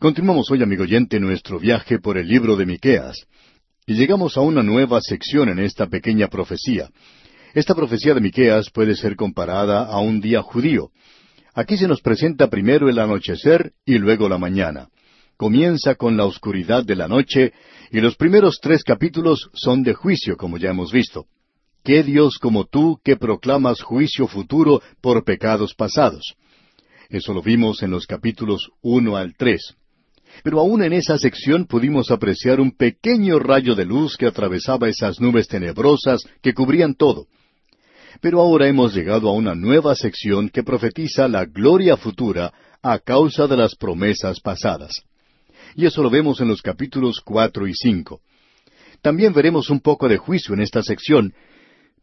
Continuamos hoy, amigo oyente, nuestro viaje por el libro de Miqueas. Y llegamos a una nueva sección en esta pequeña profecía. Esta profecía de Miqueas puede ser comparada a un día judío. Aquí se nos presenta primero el anochecer y luego la mañana. Comienza con la oscuridad de la noche y los primeros tres capítulos son de juicio, como ya hemos visto. ¿Qué Dios como tú que proclamas juicio futuro por pecados pasados? Eso lo vimos en los capítulos uno al tres. Pero aún en esa sección pudimos apreciar un pequeño rayo de luz que atravesaba esas nubes tenebrosas que cubrían todo. Pero ahora hemos llegado a una nueva sección que profetiza la gloria futura a causa de las promesas pasadas. Y eso lo vemos en los capítulos cuatro y cinco. También veremos un poco de juicio en esta sección,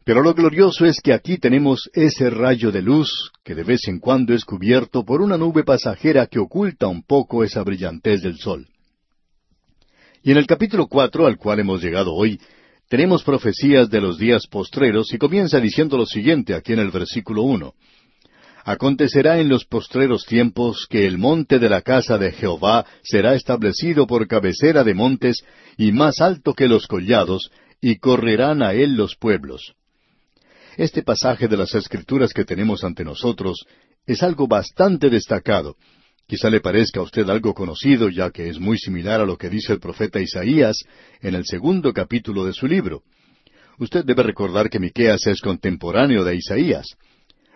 pero lo glorioso es que aquí tenemos ese rayo de luz que de vez en cuando es cubierto por una nube pasajera que oculta un poco esa brillantez del sol. Y en el capítulo cuatro al cual hemos llegado hoy, tenemos profecías de los días postreros y comienza diciendo lo siguiente aquí en el versículo uno. Acontecerá en los postreros tiempos que el monte de la casa de Jehová será establecido por cabecera de montes y más alto que los collados, y correrán a él los pueblos. Este pasaje de las Escrituras que tenemos ante nosotros es algo bastante destacado. Quizá le parezca a usted algo conocido, ya que es muy similar a lo que dice el profeta Isaías en el segundo capítulo de su libro. Usted debe recordar que Miqueas es contemporáneo de Isaías.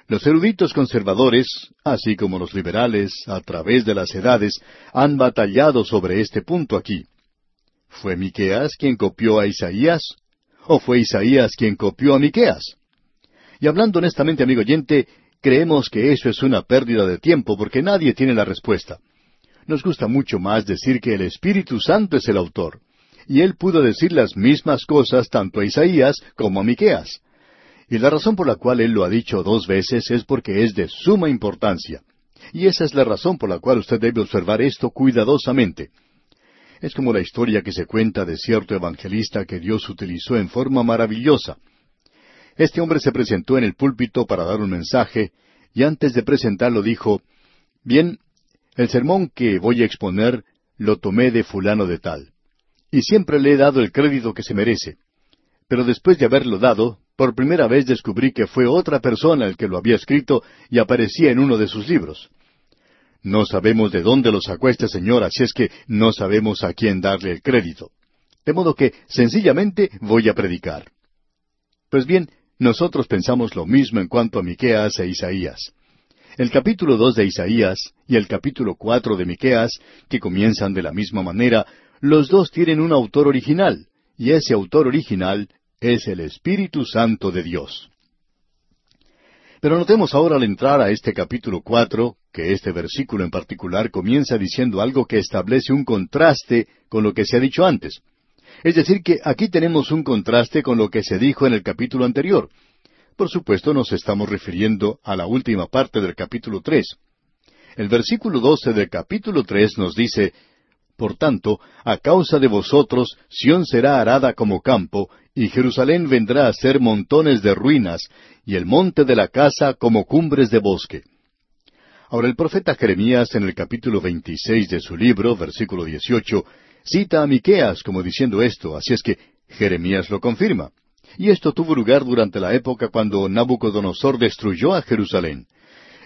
Los eruditos conservadores, así como los liberales, a través de las edades, han batallado sobre este punto aquí. ¿Fue Miqueas quien copió a Isaías? ¿O fue Isaías quien copió a Miqueas? Y hablando honestamente, amigo oyente, creemos que eso es una pérdida de tiempo porque nadie tiene la respuesta. Nos gusta mucho más decir que el Espíritu Santo es el autor. Y él pudo decir las mismas cosas tanto a Isaías como a Miqueas. Y la razón por la cual él lo ha dicho dos veces es porque es de suma importancia. Y esa es la razón por la cual usted debe observar esto cuidadosamente. Es como la historia que se cuenta de cierto evangelista que Dios utilizó en forma maravillosa. Este hombre se presentó en el púlpito para dar un mensaje, y antes de presentarlo dijo, Bien, el sermón que voy a exponer lo tomé de fulano de tal, y siempre le he dado el crédito que se merece. Pero después de haberlo dado, por primera vez descubrí que fue otra persona el que lo había escrito y aparecía en uno de sus libros. No sabemos de dónde lo sacó este señor, así es que no sabemos a quién darle el crédito. De modo que sencillamente voy a predicar. Pues bien, nosotros pensamos lo mismo en cuanto a Miqueas e Isaías. El capítulo dos de Isaías y el capítulo cuatro de Miqueas, que comienzan de la misma manera, los dos tienen un autor original, y ese autor original es el Espíritu Santo de Dios. Pero notemos ahora al entrar a este capítulo cuatro, que este versículo en particular comienza diciendo algo que establece un contraste con lo que se ha dicho antes. Es decir, que aquí tenemos un contraste con lo que se dijo en el capítulo anterior. Por supuesto, nos estamos refiriendo a la última parte del capítulo tres. El versículo doce del capítulo tres nos dice Por tanto, a causa de vosotros, Sión será arada como campo, y Jerusalén vendrá a ser montones de ruinas, y el monte de la casa como cumbres de bosque. Ahora el profeta Jeremías en el capítulo veintiséis de su libro, versículo dieciocho, Cita a Miqueas como diciendo esto, así es que Jeremías lo confirma. Y esto tuvo lugar durante la época cuando Nabucodonosor destruyó a Jerusalén.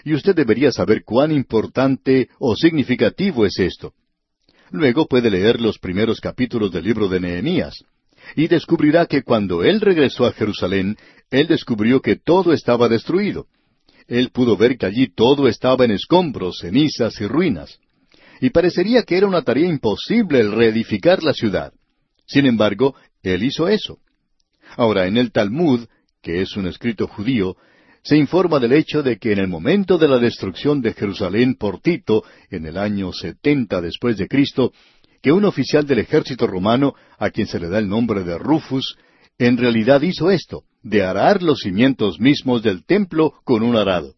Y usted debería saber cuán importante o significativo es esto. Luego puede leer los primeros capítulos del libro de Nehemías, y descubrirá que cuando él regresó a Jerusalén, él descubrió que todo estaba destruido. Él pudo ver que allí todo estaba en escombros, cenizas y ruinas y parecería que era una tarea imposible el reedificar la ciudad. Sin embargo, él hizo eso. Ahora, en el Talmud, que es un escrito judío, se informa del hecho de que en el momento de la destrucción de Jerusalén por Tito, en el año setenta después de Cristo, que un oficial del ejército romano, a quien se le da el nombre de Rufus, en realidad hizo esto, de arar los cimientos mismos del templo con un arado.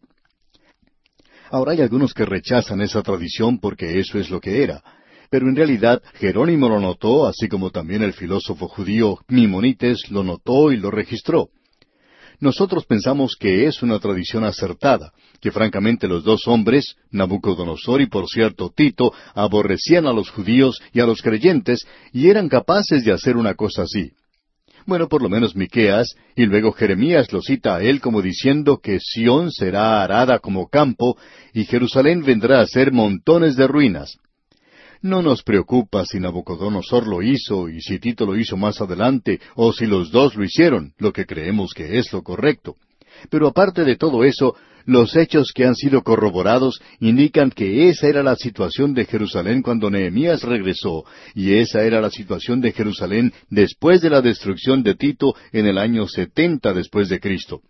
Ahora hay algunos que rechazan esa tradición porque eso es lo que era. Pero en realidad Jerónimo lo notó, así como también el filósofo judío Mimonites lo notó y lo registró. Nosotros pensamos que es una tradición acertada, que francamente los dos hombres, Nabucodonosor y por cierto Tito, aborrecían a los judíos y a los creyentes y eran capaces de hacer una cosa así. Bueno, por lo menos Miqueas, y luego Jeremías lo cita a él como diciendo que Sión será arada como campo y Jerusalén vendrá a ser montones de ruinas. No nos preocupa si Nabucodonosor lo hizo y si Tito lo hizo más adelante o si los dos lo hicieron, lo que creemos que es lo correcto. Pero aparte de todo eso, los hechos que han sido corroborados indican que esa era la situación de Jerusalén cuando Nehemías regresó, y esa era la situación de Jerusalén después de la destrucción de Tito en el año setenta después de Cristo.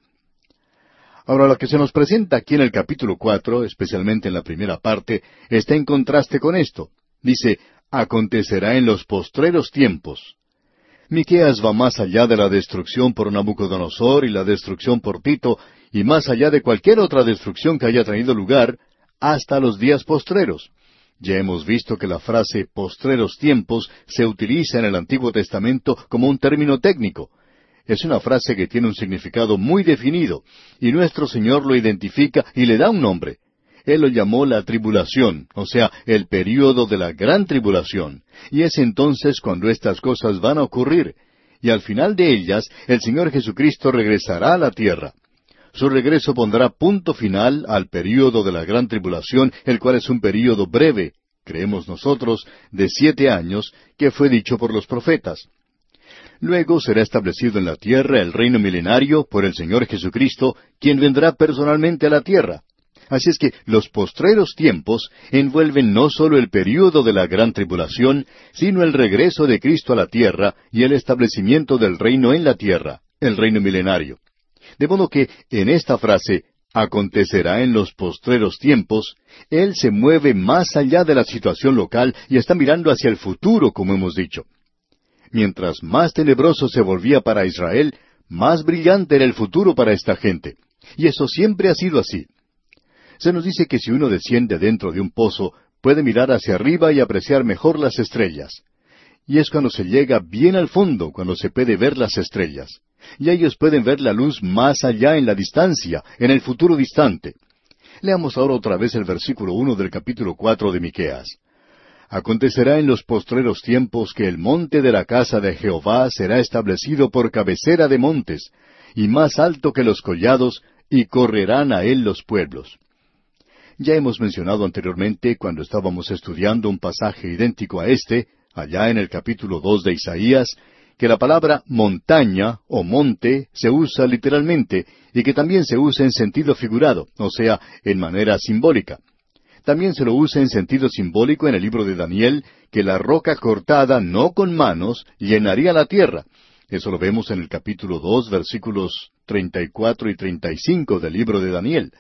Ahora, lo que se nos presenta aquí en el capítulo cuatro, especialmente en la primera parte, está en contraste con esto. Dice, acontecerá en los postreros tiempos. Miqueas va más allá de la destrucción por Nabucodonosor y la destrucción por Tito, y más allá de cualquier otra destrucción que haya tenido lugar, hasta los días postreros. Ya hemos visto que la frase postreros tiempos se utiliza en el Antiguo Testamento como un término técnico. Es una frase que tiene un significado muy definido, y nuestro Señor lo identifica y le da un nombre. Él lo llamó la tribulación, o sea, el período de la gran tribulación. Y es entonces cuando estas cosas van a ocurrir. Y al final de ellas, el Señor Jesucristo regresará a la tierra. Su regreso pondrá punto final al período de la gran tribulación, el cual es un período breve, creemos nosotros, de siete años, que fue dicho por los profetas. Luego será establecido en la tierra el reino milenario por el Señor Jesucristo, quien vendrá personalmente a la tierra. Así es que los postreros tiempos envuelven no solo el período de la gran tribulación, sino el regreso de Cristo a la tierra y el establecimiento del reino en la tierra, el reino milenario. De modo que en esta frase, acontecerá en los postreros tiempos, Él se mueve más allá de la situación local y está mirando hacia el futuro, como hemos dicho. Mientras más tenebroso se volvía para Israel, más brillante era el futuro para esta gente. Y eso siempre ha sido así. Se nos dice que si uno desciende dentro de un pozo, puede mirar hacia arriba y apreciar mejor las estrellas. Y es cuando se llega bien al fondo, cuando se puede ver las estrellas. Y ellos pueden ver la luz más allá en la distancia, en el futuro distante. Leamos ahora otra vez el versículo uno del capítulo cuatro de Miqueas. Acontecerá en los postreros tiempos que el monte de la casa de Jehová será establecido por cabecera de montes, y más alto que los collados, y correrán a él los pueblos. Ya hemos mencionado anteriormente, cuando estábamos estudiando un pasaje idéntico a este, allá en el capítulo dos de Isaías, que la palabra montaña o monte se usa literalmente y que también se usa en sentido figurado, o sea, en manera simbólica. También se lo usa en sentido simbólico en el libro de Daniel, que la roca cortada no con manos llenaría la tierra. Eso lo vemos en el capítulo dos, versículos treinta y cuatro y treinta y cinco del libro de Daniel.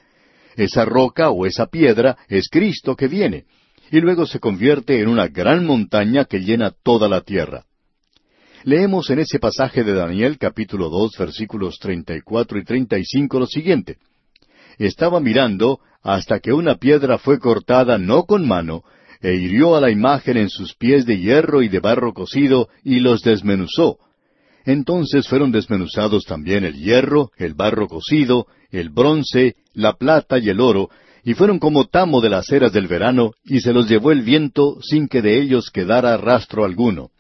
Esa roca o esa piedra es Cristo que viene, y luego se convierte en una gran montaña que llena toda la tierra. Leemos en ese pasaje de Daniel capítulo dos versículos treinta y cuatro y treinta y cinco lo siguiente. Estaba mirando hasta que una piedra fue cortada no con mano, e hirió a la imagen en sus pies de hierro y de barro cocido, y los desmenuzó, entonces fueron desmenuzados también el hierro, el barro cocido, el bronce, la plata y el oro, y fueron como tamo de las eras del verano, y se los llevó el viento sin que de ellos quedara rastro alguno.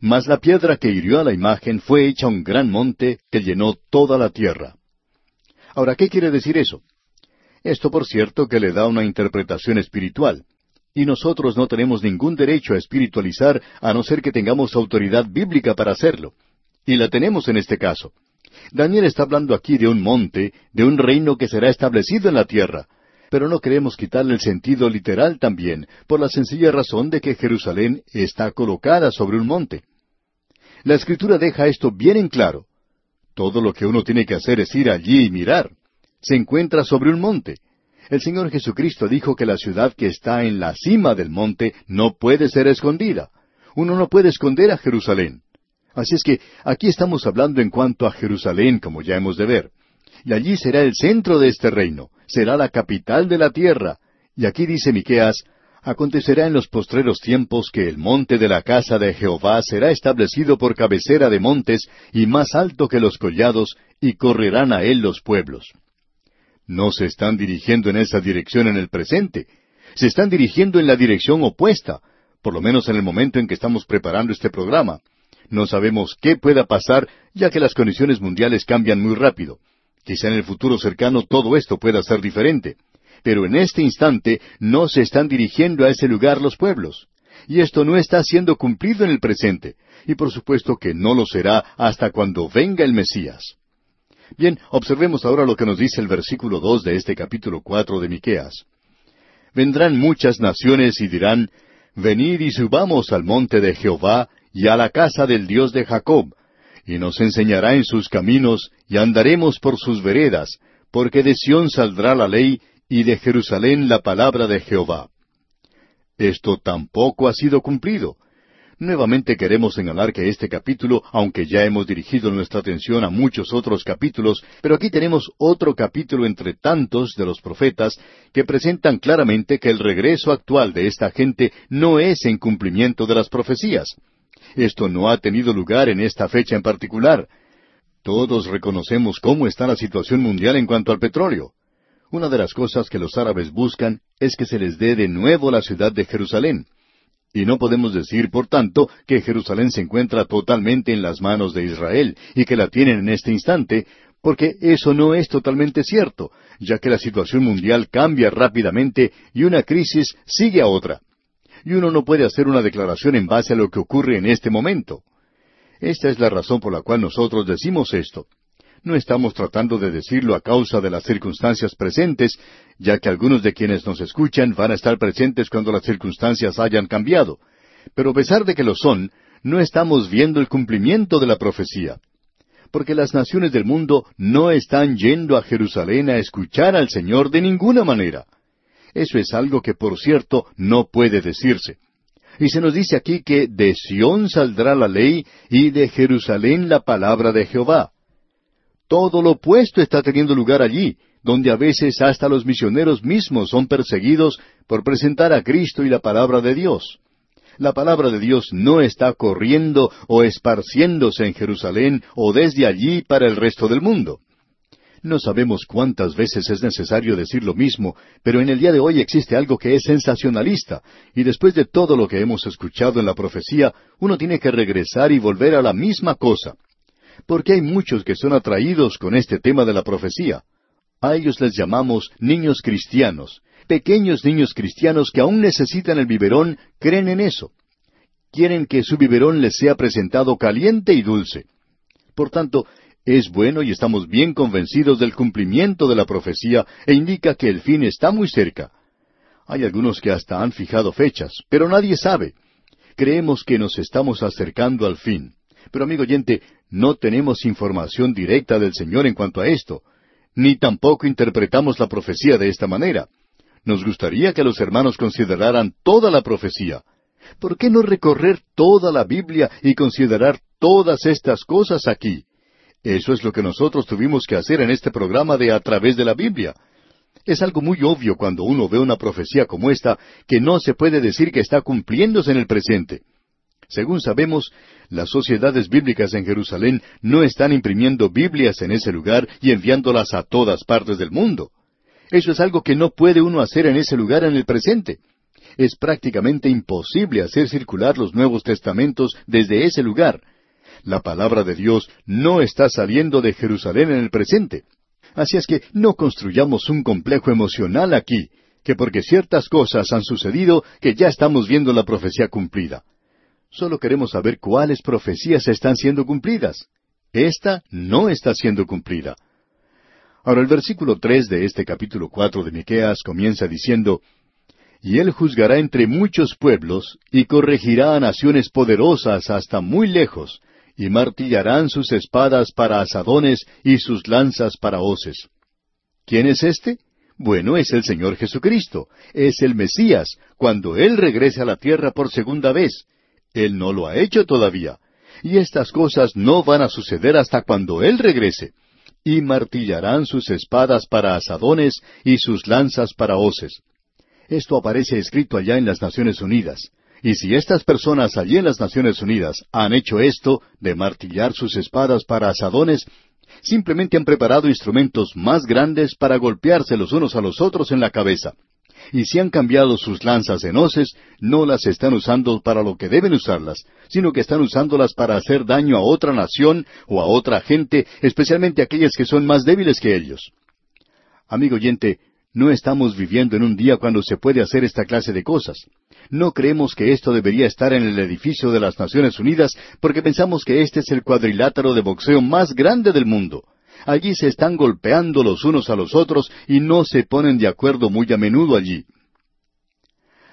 Mas la piedra que hirió a la imagen fue hecha un gran monte que llenó toda la tierra. Ahora, ¿qué quiere decir eso? Esto, por cierto, que le da una interpretación espiritual. Y nosotros no tenemos ningún derecho a espiritualizar a no ser que tengamos autoridad bíblica para hacerlo. Y la tenemos en este caso. Daniel está hablando aquí de un monte, de un reino que será establecido en la tierra. Pero no queremos quitarle el sentido literal también, por la sencilla razón de que Jerusalén está colocada sobre un monte. La escritura deja esto bien en claro. Todo lo que uno tiene que hacer es ir allí y mirar. Se encuentra sobre un monte. El Señor Jesucristo dijo que la ciudad que está en la cima del monte no puede ser escondida. Uno no puede esconder a Jerusalén. Así es que aquí estamos hablando en cuanto a Jerusalén, como ya hemos de ver. Y allí será el centro de este reino, será la capital de la tierra. Y aquí dice Miqueas, acontecerá en los postreros tiempos que el monte de la casa de Jehová será establecido por cabecera de montes y más alto que los collados, y correrán a él los pueblos. No se están dirigiendo en esa dirección en el presente, se están dirigiendo en la dirección opuesta, por lo menos en el momento en que estamos preparando este programa. No sabemos qué pueda pasar, ya que las condiciones mundiales cambian muy rápido. Quizá en el futuro cercano todo esto pueda ser diferente. Pero en este instante no se están dirigiendo a ese lugar los pueblos. Y esto no está siendo cumplido en el presente. Y por supuesto que no lo será hasta cuando venga el Mesías. Bien, observemos ahora lo que nos dice el versículo dos de este capítulo cuatro de Miqueas. Vendrán muchas naciones y dirán, Venid y subamos al monte de Jehová y a la casa del Dios de Jacob, y nos enseñará en sus caminos, y andaremos por sus veredas, porque de Sión saldrá la ley, y de Jerusalén la palabra de Jehová. Esto tampoco ha sido cumplido. Nuevamente queremos señalar que este capítulo, aunque ya hemos dirigido nuestra atención a muchos otros capítulos, pero aquí tenemos otro capítulo entre tantos de los profetas que presentan claramente que el regreso actual de esta gente no es en cumplimiento de las profecías. Esto no ha tenido lugar en esta fecha en particular. Todos reconocemos cómo está la situación mundial en cuanto al petróleo. Una de las cosas que los árabes buscan es que se les dé de nuevo la ciudad de Jerusalén. Y no podemos decir, por tanto, que Jerusalén se encuentra totalmente en las manos de Israel y que la tienen en este instante, porque eso no es totalmente cierto, ya que la situación mundial cambia rápidamente y una crisis sigue a otra. Y uno no puede hacer una declaración en base a lo que ocurre en este momento. Esta es la razón por la cual nosotros decimos esto. No estamos tratando de decirlo a causa de las circunstancias presentes, ya que algunos de quienes nos escuchan van a estar presentes cuando las circunstancias hayan cambiado. Pero a pesar de que lo son, no estamos viendo el cumplimiento de la profecía. Porque las naciones del mundo no están yendo a Jerusalén a escuchar al Señor de ninguna manera. Eso es algo que, por cierto, no puede decirse. Y se nos dice aquí que de Sión saldrá la ley y de Jerusalén la palabra de Jehová. Todo lo opuesto está teniendo lugar allí, donde a veces hasta los misioneros mismos son perseguidos por presentar a Cristo y la palabra de Dios. La palabra de Dios no está corriendo o esparciéndose en Jerusalén o desde allí para el resto del mundo. No sabemos cuántas veces es necesario decir lo mismo, pero en el día de hoy existe algo que es sensacionalista, y después de todo lo que hemos escuchado en la profecía, uno tiene que regresar y volver a la misma cosa porque hay muchos que son atraídos con este tema de la profecía. A ellos les llamamos niños cristianos. Pequeños niños cristianos que aún necesitan el biberón creen en eso. Quieren que su biberón les sea presentado caliente y dulce. Por tanto, es bueno y estamos bien convencidos del cumplimiento de la profecía e indica que el fin está muy cerca. Hay algunos que hasta han fijado fechas, pero nadie sabe. Creemos que nos estamos acercando al fin. Pero amigo oyente, no tenemos información directa del Señor en cuanto a esto, ni tampoco interpretamos la profecía de esta manera. Nos gustaría que los hermanos consideraran toda la profecía. ¿Por qué no recorrer toda la Biblia y considerar todas estas cosas aquí? Eso es lo que nosotros tuvimos que hacer en este programa de A través de la Biblia. Es algo muy obvio cuando uno ve una profecía como esta que no se puede decir que está cumpliéndose en el presente. Según sabemos, las sociedades bíblicas en Jerusalén no están imprimiendo Biblias en ese lugar y enviándolas a todas partes del mundo. Eso es algo que no puede uno hacer en ese lugar en el presente. Es prácticamente imposible hacer circular los Nuevos Testamentos desde ese lugar. La palabra de Dios no está saliendo de Jerusalén en el presente. Así es que no construyamos un complejo emocional aquí, que porque ciertas cosas han sucedido que ya estamos viendo la profecía cumplida. Solo queremos saber cuáles profecías están siendo cumplidas. Esta no está siendo cumplida. Ahora el versículo tres de este capítulo cuatro de Miqueas comienza diciendo Y él juzgará entre muchos pueblos, y corregirá a naciones poderosas hasta muy lejos, y martillarán sus espadas para asadones y sus lanzas para hoces. ¿Quién es este? Bueno, es el Señor Jesucristo, es el Mesías, cuando Él regrese a la tierra por segunda vez, él no lo ha hecho todavía. Y estas cosas no van a suceder hasta cuando Él regrese. Y martillarán sus espadas para asadones y sus lanzas para hoces. Esto aparece escrito allá en las Naciones Unidas. Y si estas personas allí en las Naciones Unidas han hecho esto, de martillar sus espadas para asadones, Simplemente han preparado instrumentos más grandes para golpearse los unos a los otros en la cabeza. Y si han cambiado sus lanzas en hoces, no las están usando para lo que deben usarlas, sino que están usándolas para hacer daño a otra nación o a otra gente, especialmente aquellas que son más débiles que ellos. Amigo oyente, no estamos viviendo en un día cuando se puede hacer esta clase de cosas. No creemos que esto debería estar en el edificio de las Naciones Unidas porque pensamos que este es el cuadrilátero de boxeo más grande del mundo. Allí se están golpeando los unos a los otros y no se ponen de acuerdo muy a menudo allí.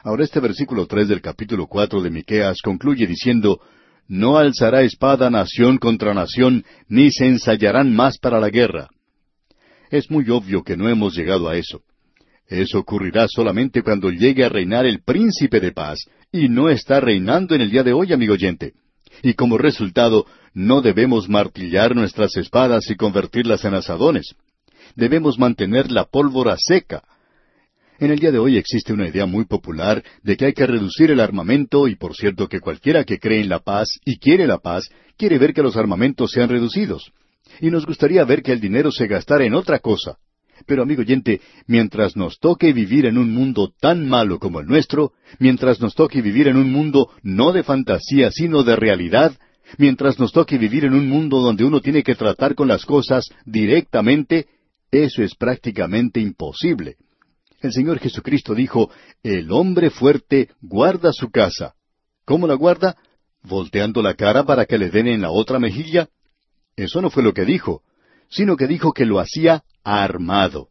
Ahora este versículo tres del capítulo cuatro de Miqueas concluye diciendo No alzará espada nación contra nación, ni se ensayarán más para la guerra. Es muy obvio que no hemos llegado a eso. Eso ocurrirá solamente cuando llegue a reinar el príncipe de paz, y no está reinando en el día de hoy, amigo oyente. Y como resultado, no debemos martillar nuestras espadas y convertirlas en asadones. Debemos mantener la pólvora seca. En el día de hoy existe una idea muy popular de que hay que reducir el armamento y por cierto que cualquiera que cree en la paz y quiere la paz quiere ver que los armamentos sean reducidos. Y nos gustaría ver que el dinero se gastara en otra cosa. Pero amigo oyente, mientras nos toque vivir en un mundo tan malo como el nuestro, mientras nos toque vivir en un mundo no de fantasía, sino de realidad, mientras nos toque vivir en un mundo donde uno tiene que tratar con las cosas directamente, eso es prácticamente imposible. El Señor Jesucristo dijo, el hombre fuerte guarda su casa. ¿Cómo la guarda? ¿Volteando la cara para que le den en la otra mejilla? Eso no fue lo que dijo, sino que dijo que lo hacía armado.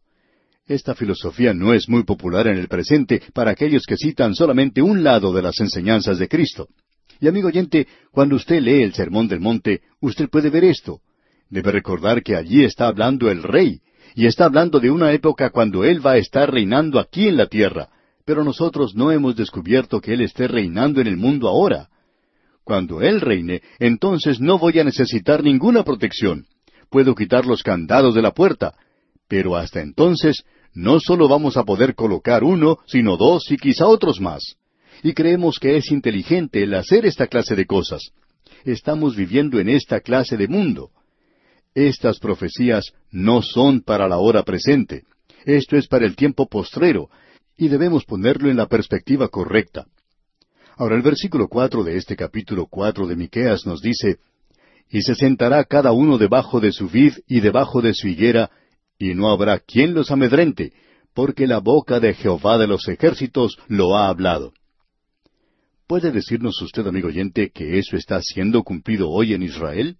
Esta filosofía no es muy popular en el presente para aquellos que citan solamente un lado de las enseñanzas de Cristo. Y amigo oyente, cuando usted lee el Sermón del Monte, usted puede ver esto. Debe recordar que allí está hablando el Rey, y está hablando de una época cuando Él va a estar reinando aquí en la tierra, pero nosotros no hemos descubierto que Él esté reinando en el mundo ahora. Cuando Él reine, entonces no voy a necesitar ninguna protección. Puedo quitar los candados de la puerta, pero hasta entonces no solo vamos a poder colocar uno, sino dos y quizá otros más. Y creemos que es inteligente el hacer esta clase de cosas. Estamos viviendo en esta clase de mundo. Estas profecías no son para la hora presente. Esto es para el tiempo postrero, y debemos ponerlo en la perspectiva correcta. Ahora el versículo cuatro de este capítulo cuatro de Miqueas nos dice Y se sentará cada uno debajo de su vid y debajo de su higuera, y no habrá quien los amedrente, porque la boca de Jehová de los ejércitos lo ha hablado. ¿Puede decirnos usted, amigo oyente, que eso está siendo cumplido hoy en Israel?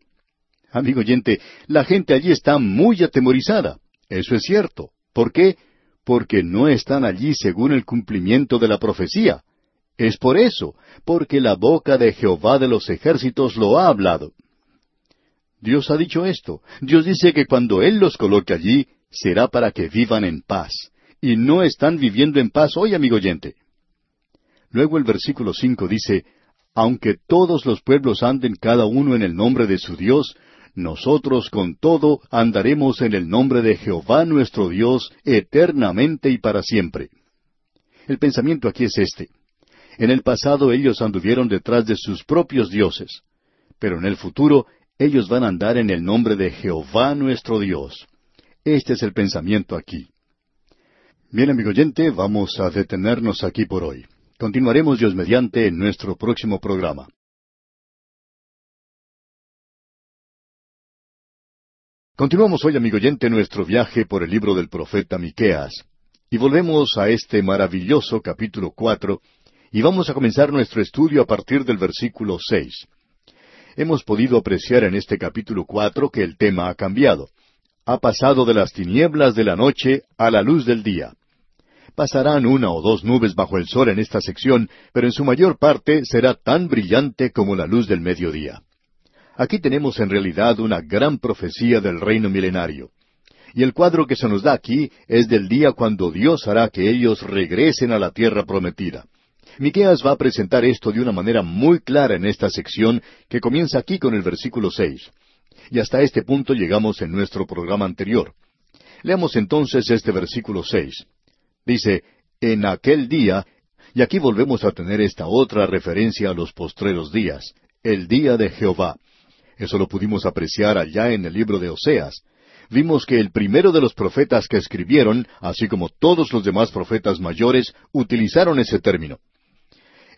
Amigo oyente, la gente allí está muy atemorizada. Eso es cierto. ¿Por qué? Porque no están allí según el cumplimiento de la profecía. Es por eso, porque la boca de Jehová de los ejércitos lo ha hablado. Dios ha dicho esto. Dios dice que cuando Él los coloque allí, será para que vivan en paz. Y no están viviendo en paz hoy, amigo oyente. Luego el versículo cinco dice, Aunque todos los pueblos anden cada uno en el nombre de su Dios, nosotros con todo andaremos en el nombre de Jehová nuestro Dios eternamente y para siempre. El pensamiento aquí es este. En el pasado ellos anduvieron detrás de sus propios dioses, pero en el futuro ellos van a andar en el nombre de Jehová nuestro Dios. Este es el pensamiento aquí. Bien, amigo oyente, vamos a detenernos aquí por hoy. Continuaremos Dios mediante en nuestro próximo programa. Continuamos hoy, amigo oyente, nuestro viaje por el libro del profeta Miqueas. Y volvemos a este maravilloso capítulo cuatro, y vamos a comenzar nuestro estudio a partir del versículo seis hemos podido apreciar en este capítulo cuatro que el tema ha cambiado. Ha pasado de las tinieblas de la noche a la luz del día. Pasarán una o dos nubes bajo el sol en esta sección, pero en su mayor parte será tan brillante como la luz del mediodía. Aquí tenemos en realidad una gran profecía del reino milenario. Y el cuadro que se nos da aquí es del día cuando Dios hará que ellos regresen a la tierra prometida. Miqueas va a presentar esto de una manera muy clara en esta sección que comienza aquí con el versículo seis. Y hasta este punto llegamos en nuestro programa anterior. Leamos entonces este versículo seis. Dice, en aquel día, y aquí volvemos a tener esta otra referencia a los postreros días, el día de Jehová. Eso lo pudimos apreciar allá en el libro de Oseas. Vimos que el primero de los profetas que escribieron, así como todos los demás profetas mayores, utilizaron ese término.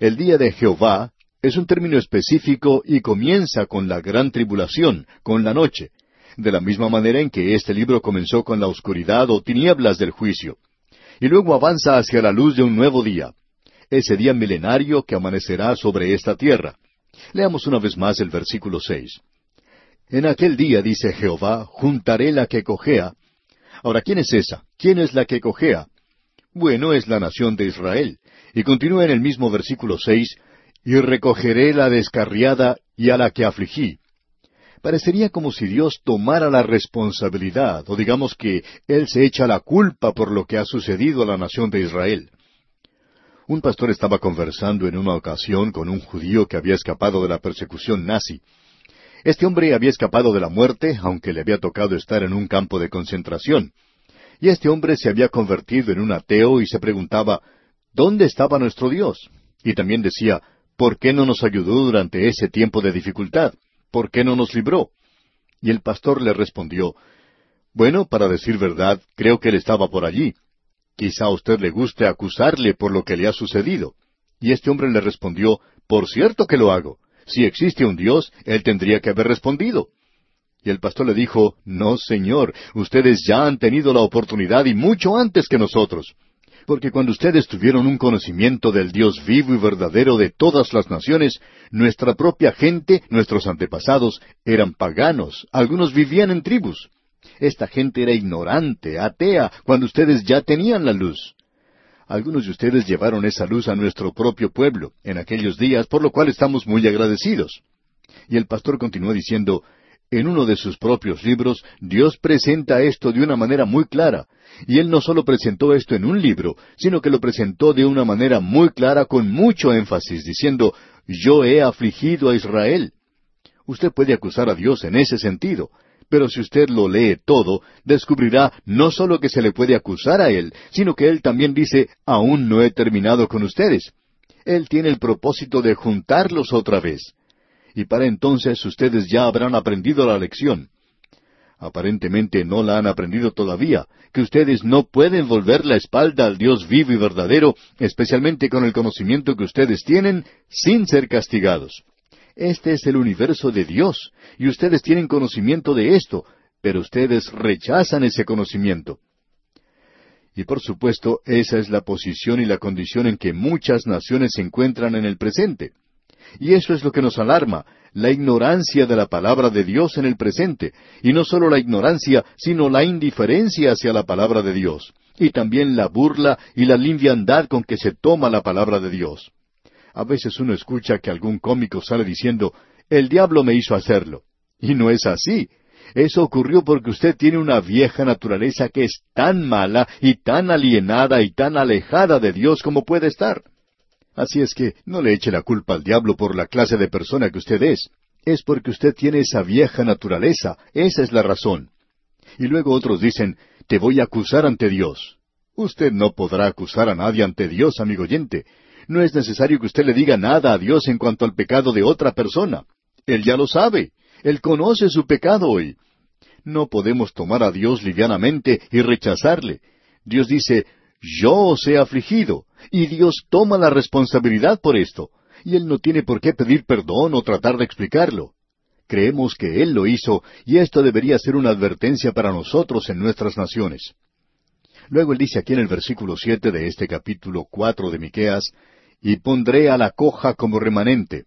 El día de Jehová es un término específico y comienza con la gran tribulación, con la noche, de la misma manera en que este libro comenzó con la oscuridad o tinieblas del juicio, y luego avanza hacia la luz de un nuevo día, ese día milenario que amanecerá sobre esta tierra. Leamos una vez más el versículo seis. En aquel día, dice Jehová, juntaré la que cojea. Ahora, ¿quién es esa? ¿Quién es la que cojea? Bueno, es la nación de Israel. Y continúa en el mismo versículo seis, y recogeré la descarriada y a la que afligí. Parecería como si Dios tomara la responsabilidad, o digamos que Él se echa la culpa por lo que ha sucedido a la nación de Israel. Un pastor estaba conversando en una ocasión con un judío que había escapado de la persecución nazi. Este hombre había escapado de la muerte, aunque le había tocado estar en un campo de concentración. Y este hombre se había convertido en un ateo y se preguntaba, ¿dónde estaba nuestro Dios? Y también decía, ¿Por qué no nos ayudó durante ese tiempo de dificultad? ¿Por qué no nos libró? Y el pastor le respondió, Bueno, para decir verdad, creo que él estaba por allí. Quizá a usted le guste acusarle por lo que le ha sucedido. Y este hombre le respondió, Por cierto que lo hago. Si existe un Dios, él tendría que haber respondido. Y el pastor le dijo, No, señor, ustedes ya han tenido la oportunidad y mucho antes que nosotros. Porque cuando ustedes tuvieron un conocimiento del Dios vivo y verdadero de todas las naciones, nuestra propia gente, nuestros antepasados, eran paganos, algunos vivían en tribus. Esta gente era ignorante, atea, cuando ustedes ya tenían la luz. Algunos de ustedes llevaron esa luz a nuestro propio pueblo en aquellos días, por lo cual estamos muy agradecidos. Y el pastor continuó diciendo, en uno de sus propios libros, Dios presenta esto de una manera muy clara, y Él no solo presentó esto en un libro, sino que lo presentó de una manera muy clara con mucho énfasis, diciendo, Yo he afligido a Israel. Usted puede acusar a Dios en ese sentido, pero si usted lo lee todo, descubrirá no solo que se le puede acusar a Él, sino que Él también dice, Aún no he terminado con ustedes. Él tiene el propósito de juntarlos otra vez y para entonces ustedes ya habrán aprendido la lección. Aparentemente no la han aprendido todavía, que ustedes no pueden volver la espalda al Dios vivo y verdadero, especialmente con el conocimiento que ustedes tienen, sin ser castigados. Este es el universo de Dios, y ustedes tienen conocimiento de esto, pero ustedes rechazan ese conocimiento. Y por supuesto, esa es la posición y la condición en que muchas naciones se encuentran en el presente. Y eso es lo que nos alarma, la ignorancia de la palabra de Dios en el presente, y no solo la ignorancia, sino la indiferencia hacia la palabra de Dios, y también la burla y la liviandad con que se toma la palabra de Dios. A veces uno escucha que algún cómico sale diciendo, el diablo me hizo hacerlo. Y no es así. Eso ocurrió porque usted tiene una vieja naturaleza que es tan mala y tan alienada y tan alejada de Dios como puede estar. Así es que no le eche la culpa al diablo por la clase de persona que usted es. Es porque usted tiene esa vieja naturaleza. Esa es la razón. Y luego otros dicen, te voy a acusar ante Dios. Usted no podrá acusar a nadie ante Dios, amigo oyente. No es necesario que usted le diga nada a Dios en cuanto al pecado de otra persona. Él ya lo sabe. Él conoce su pecado hoy. No podemos tomar a Dios livianamente y rechazarle. Dios dice, yo os he afligido, y Dios toma la responsabilidad por esto, y Él no tiene por qué pedir perdón o tratar de explicarlo. Creemos que Él lo hizo, y esto debería ser una advertencia para nosotros en nuestras naciones. Luego Él dice aquí en el versículo siete de este capítulo cuatro de Miqueas, y pondré a la coja como remanente.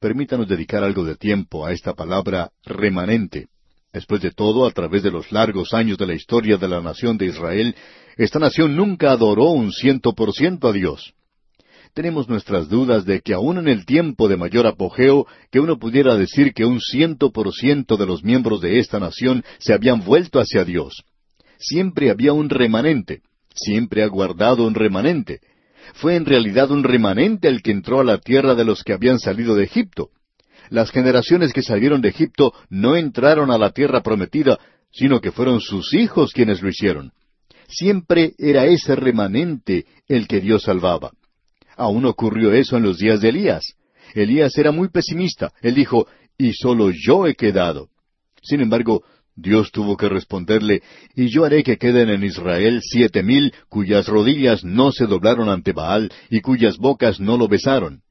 Permítanos dedicar algo de tiempo a esta palabra remanente. Después de todo, a través de los largos años de la historia de la nación de Israel, esta nación nunca adoró un ciento por ciento a Dios. Tenemos nuestras dudas de que aun en el tiempo de mayor apogeo, que uno pudiera decir que un ciento por ciento de los miembros de esta nación se habían vuelto hacia Dios. Siempre había un remanente, siempre ha guardado un remanente. Fue en realidad un remanente el que entró a la tierra de los que habían salido de Egipto. Las generaciones que salieron de Egipto no entraron a la tierra prometida, sino que fueron sus hijos quienes lo hicieron. Siempre era ese remanente el que Dios salvaba. Aún ocurrió eso en los días de Elías. Elías era muy pesimista. Él dijo, y solo yo he quedado. Sin embargo, Dios tuvo que responderle, y yo haré que queden en Israel siete mil cuyas rodillas no se doblaron ante Baal y cuyas bocas no lo besaron.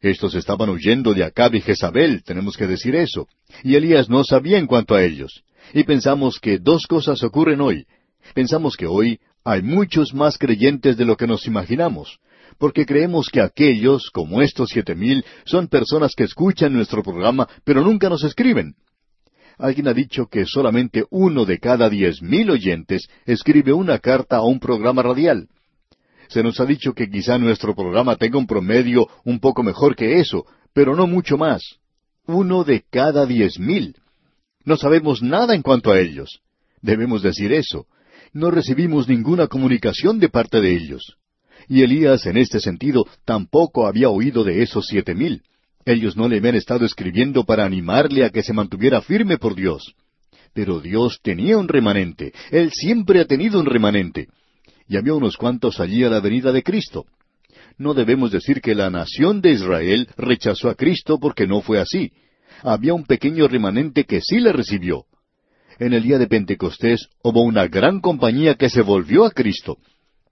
Estos estaban huyendo de Acab y Jezabel, tenemos que decir eso, y Elías no sabía en cuanto a ellos. Y pensamos que dos cosas ocurren hoy. Pensamos que hoy hay muchos más creyentes de lo que nos imaginamos, porque creemos que aquellos, como estos siete mil, son personas que escuchan nuestro programa, pero nunca nos escriben. Alguien ha dicho que solamente uno de cada diez mil oyentes escribe una carta a un programa radial. Se nos ha dicho que quizá nuestro programa tenga un promedio un poco mejor que eso, pero no mucho más. Uno de cada diez mil. No sabemos nada en cuanto a ellos. Debemos decir eso. No recibimos ninguna comunicación de parte de ellos. Y Elías, en este sentido, tampoco había oído de esos siete mil. Ellos no le habían estado escribiendo para animarle a que se mantuviera firme por Dios. Pero Dios tenía un remanente. Él siempre ha tenido un remanente. Y había unos cuantos allí a la venida de Cristo. No debemos decir que la nación de Israel rechazó a Cristo porque no fue así. Había un pequeño remanente que sí le recibió. En el día de Pentecostés hubo una gran compañía que se volvió a Cristo.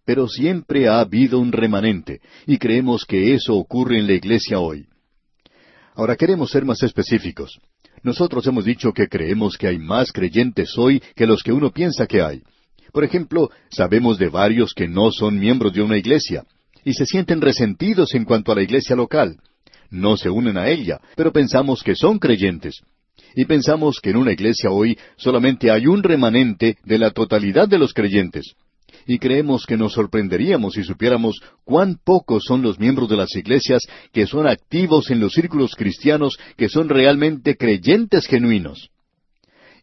Pero siempre ha habido un remanente, y creemos que eso ocurre en la iglesia hoy. Ahora queremos ser más específicos. Nosotros hemos dicho que creemos que hay más creyentes hoy que los que uno piensa que hay. Por ejemplo, sabemos de varios que no son miembros de una iglesia y se sienten resentidos en cuanto a la iglesia local. No se unen a ella, pero pensamos que son creyentes. Y pensamos que en una iglesia hoy solamente hay un remanente de la totalidad de los creyentes y creemos que nos sorprenderíamos si supiéramos cuán pocos son los miembros de las iglesias que son activos en los círculos cristianos, que son realmente creyentes genuinos.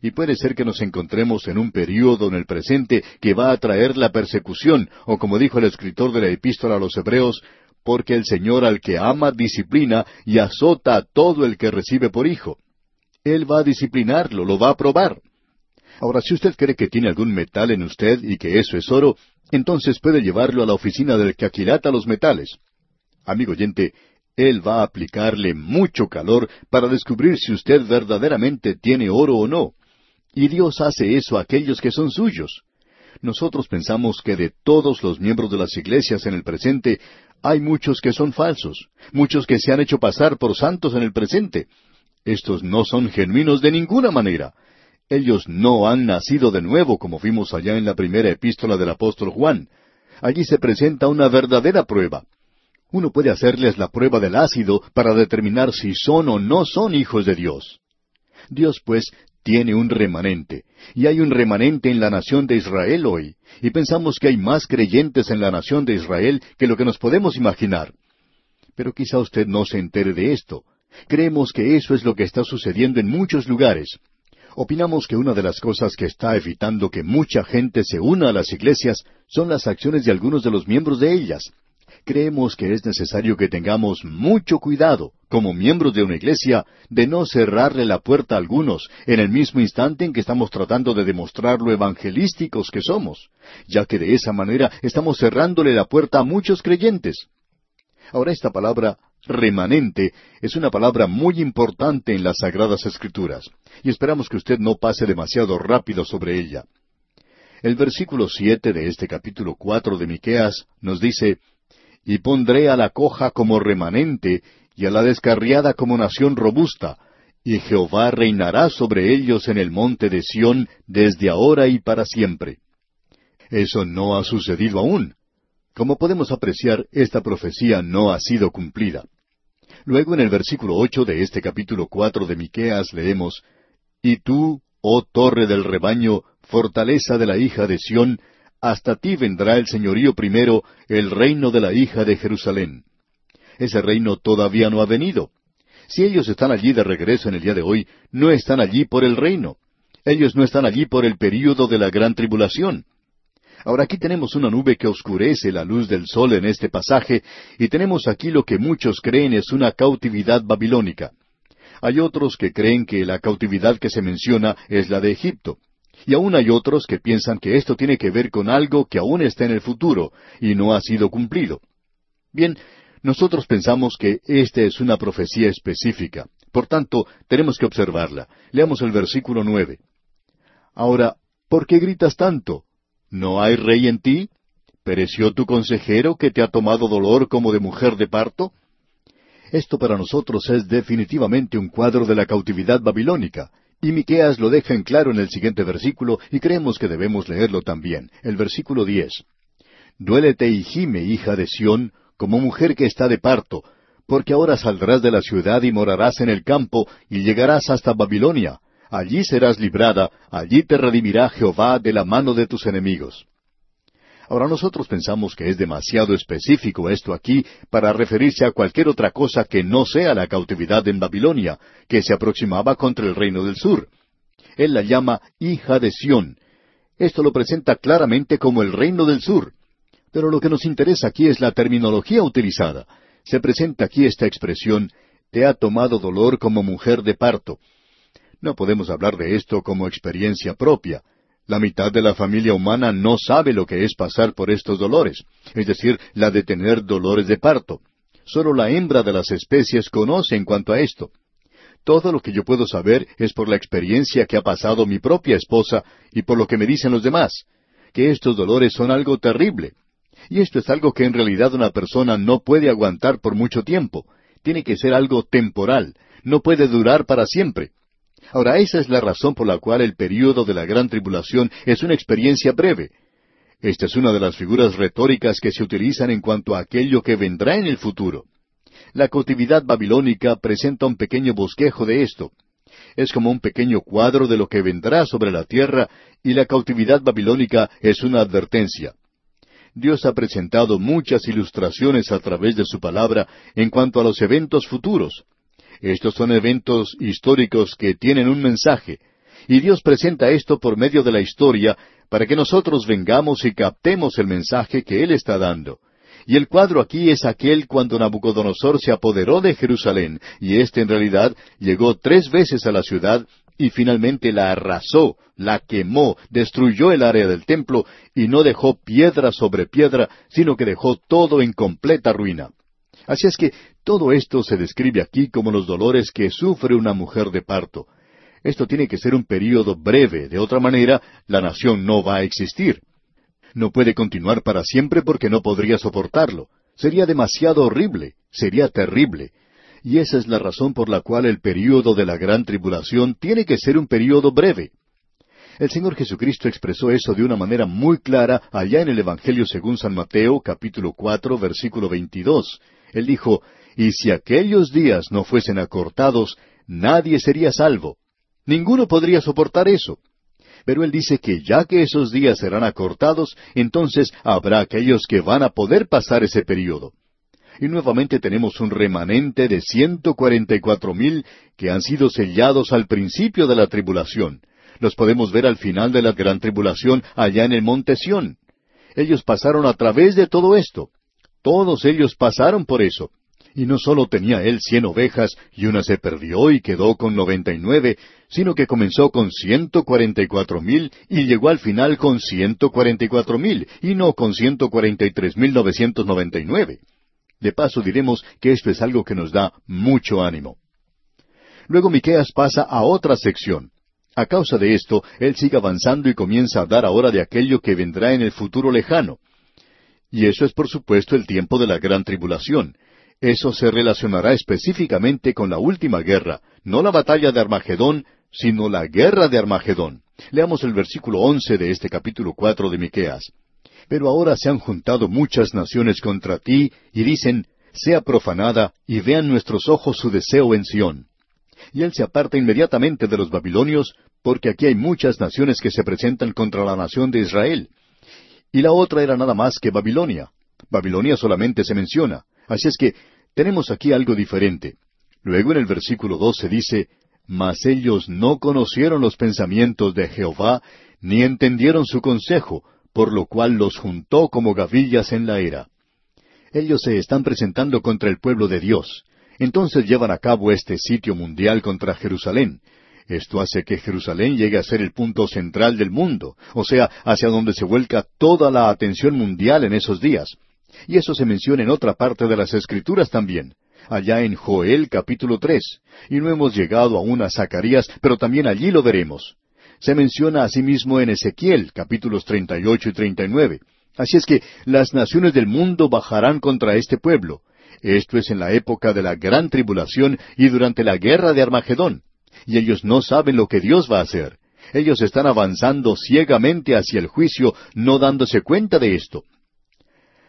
Y puede ser que nos encontremos en un período en el presente que va a traer la persecución, o como dijo el escritor de la epístola a los Hebreos, porque el Señor al que ama disciplina y azota a todo el que recibe por hijo. Él va a disciplinarlo, lo va a probar. Ahora, si usted cree que tiene algún metal en usted y que eso es oro, entonces puede llevarlo a la oficina del que aquilata los metales. Amigo oyente, él va a aplicarle mucho calor para descubrir si usted verdaderamente tiene oro o no. Y Dios hace eso a aquellos que son suyos. Nosotros pensamos que de todos los miembros de las iglesias en el presente, hay muchos que son falsos, muchos que se han hecho pasar por santos en el presente. Estos no son genuinos de ninguna manera. Ellos no han nacido de nuevo, como vimos allá en la primera epístola del apóstol Juan. Allí se presenta una verdadera prueba. Uno puede hacerles la prueba del ácido para determinar si son o no son hijos de Dios. Dios, pues, tiene un remanente, y hay un remanente en la nación de Israel hoy, y pensamos que hay más creyentes en la nación de Israel que lo que nos podemos imaginar. Pero quizá usted no se entere de esto. Creemos que eso es lo que está sucediendo en muchos lugares. Opinamos que una de las cosas que está evitando que mucha gente se una a las iglesias son las acciones de algunos de los miembros de ellas. Creemos que es necesario que tengamos mucho cuidado, como miembros de una iglesia, de no cerrarle la puerta a algunos en el mismo instante en que estamos tratando de demostrar lo evangelísticos que somos, ya que de esa manera estamos cerrándole la puerta a muchos creyentes. Ahora esta palabra remanente es una palabra muy importante en las Sagradas Escrituras, y esperamos que usted no pase demasiado rápido sobre ella. El versículo siete de este capítulo cuatro de Miqueas nos dice Y pondré a la coja como remanente, y a la descarriada como nación robusta, y Jehová reinará sobre ellos en el monte de Sión desde ahora y para siempre. Eso no ha sucedido aún. Como podemos apreciar, esta profecía no ha sido cumplida. Luego en el versículo ocho de este capítulo cuatro de Miqueas leemos Y tú, oh torre del rebaño, fortaleza de la hija de Sión, hasta ti vendrá el señorío primero, el reino de la hija de Jerusalén. Ese reino todavía no ha venido. Si ellos están allí de regreso en el día de hoy, no están allí por el reino. Ellos no están allí por el período de la gran tribulación. Ahora aquí tenemos una nube que oscurece la luz del sol en este pasaje y tenemos aquí lo que muchos creen es una cautividad babilónica. Hay otros que creen que la cautividad que se menciona es la de Egipto. Y aún hay otros que piensan que esto tiene que ver con algo que aún está en el futuro y no ha sido cumplido. Bien, nosotros pensamos que esta es una profecía específica, Por tanto, tenemos que observarla. Leamos el versículo nueve. Ahora, ¿por qué gritas tanto? ¿No hay rey en ti? ¿Pereció tu consejero que te ha tomado dolor como de mujer de parto? Esto para nosotros es definitivamente un cuadro de la cautividad babilónica, y Miqueas lo deja en claro en el siguiente versículo, y creemos que debemos leerlo también, el versículo diez. Duélete y gime, hija de Sión, como mujer que está de parto, porque ahora saldrás de la ciudad y morarás en el campo, y llegarás hasta Babilonia. Allí serás librada, allí te redimirá Jehová de la mano de tus enemigos. Ahora nosotros pensamos que es demasiado específico esto aquí para referirse a cualquier otra cosa que no sea la cautividad en Babilonia, que se aproximaba contra el reino del sur. Él la llama hija de Sión. Esto lo presenta claramente como el reino del sur. Pero lo que nos interesa aquí es la terminología utilizada. Se presenta aquí esta expresión, te ha tomado dolor como mujer de parto. No podemos hablar de esto como experiencia propia. La mitad de la familia humana no sabe lo que es pasar por estos dolores, es decir, la de tener dolores de parto. Solo la hembra de las especies conoce en cuanto a esto. Todo lo que yo puedo saber es por la experiencia que ha pasado mi propia esposa y por lo que me dicen los demás, que estos dolores son algo terrible. Y esto es algo que en realidad una persona no puede aguantar por mucho tiempo. Tiene que ser algo temporal. No puede durar para siempre. Ahora, esa es la razón por la cual el período de la gran tribulación es una experiencia breve. Esta es una de las figuras retóricas que se utilizan en cuanto a aquello que vendrá en el futuro. La cautividad babilónica presenta un pequeño bosquejo de esto. Es como un pequeño cuadro de lo que vendrá sobre la tierra y la cautividad babilónica es una advertencia. Dios ha presentado muchas ilustraciones a través de su palabra en cuanto a los eventos futuros. Estos son eventos históricos que tienen un mensaje, y Dios presenta esto por medio de la historia para que nosotros vengamos y captemos el mensaje que Él está dando. Y el cuadro aquí es aquel cuando Nabucodonosor se apoderó de Jerusalén, y éste en realidad llegó tres veces a la ciudad y finalmente la arrasó, la quemó, destruyó el área del templo y no dejó piedra sobre piedra, sino que dejó todo en completa ruina. Así es que todo esto se describe aquí como los dolores que sufre una mujer de parto. Esto tiene que ser un período breve, de otra manera la nación no va a existir. No puede continuar para siempre porque no podría soportarlo. Sería demasiado horrible, sería terrible. Y esa es la razón por la cual el período de la gran tribulación tiene que ser un período breve. El Señor Jesucristo expresó eso de una manera muy clara allá en el Evangelio según San Mateo, capítulo cuatro, versículo veintidós. Él dijo, y si aquellos días no fuesen acortados, nadie sería salvo. Ninguno podría soportar eso. Pero él dice que ya que esos días serán acortados, entonces habrá aquellos que van a poder pasar ese período. Y nuevamente tenemos un remanente de ciento cuarenta y cuatro mil que han sido sellados al principio de la tribulación. Los podemos ver al final de la gran tribulación allá en el monte Sión. Ellos pasaron a través de todo esto. Todos ellos pasaron por eso. Y no solo tenía él cien ovejas y una se perdió y quedó con noventa y nueve, sino que comenzó con ciento cuarenta y cuatro mil y llegó al final con ciento cuarenta y cuatro mil y no con ciento cuarenta y tres mil novecientos noventa y nueve. De paso diremos que esto es algo que nos da mucho ánimo. Luego Miqueas pasa a otra sección. A causa de esto, él sigue avanzando y comienza a hablar ahora de aquello que vendrá en el futuro lejano. Y eso es por supuesto el tiempo de la gran tribulación. Eso se relacionará específicamente con la última guerra, no la batalla de Armagedón, sino la guerra de Armagedón. Leamos el versículo once de este capítulo cuatro de Miqueas. Pero ahora se han juntado muchas naciones contra ti, y dicen, sea profanada, y vean nuestros ojos su deseo en Sión. Y él se aparta inmediatamente de los babilonios, porque aquí hay muchas naciones que se presentan contra la nación de Israel y la otra era nada más que Babilonia. Babilonia solamente se menciona. Así es que tenemos aquí algo diferente. Luego en el versículo 12 dice, Mas ellos no conocieron los pensamientos de Jehová, ni entendieron su consejo, por lo cual los juntó como gavillas en la era. Ellos se están presentando contra el pueblo de Dios. Entonces llevan a cabo este sitio mundial contra Jerusalén. Esto hace que Jerusalén llegue a ser el punto central del mundo, o sea, hacia donde se vuelca toda la atención mundial en esos días. Y eso se menciona en otra parte de las Escrituras también. allá en Joel capítulo tres, y no hemos llegado aún a Zacarías, pero también allí lo veremos. Se menciona asimismo en Ezequiel capítulos treinta y ocho y treinta y nueve. Así es que las naciones del mundo bajarán contra este pueblo. Esto es en la época de la gran tribulación y durante la guerra de Armagedón. Y ellos no saben lo que Dios va a hacer. Ellos están avanzando ciegamente hacia el juicio, no dándose cuenta de esto.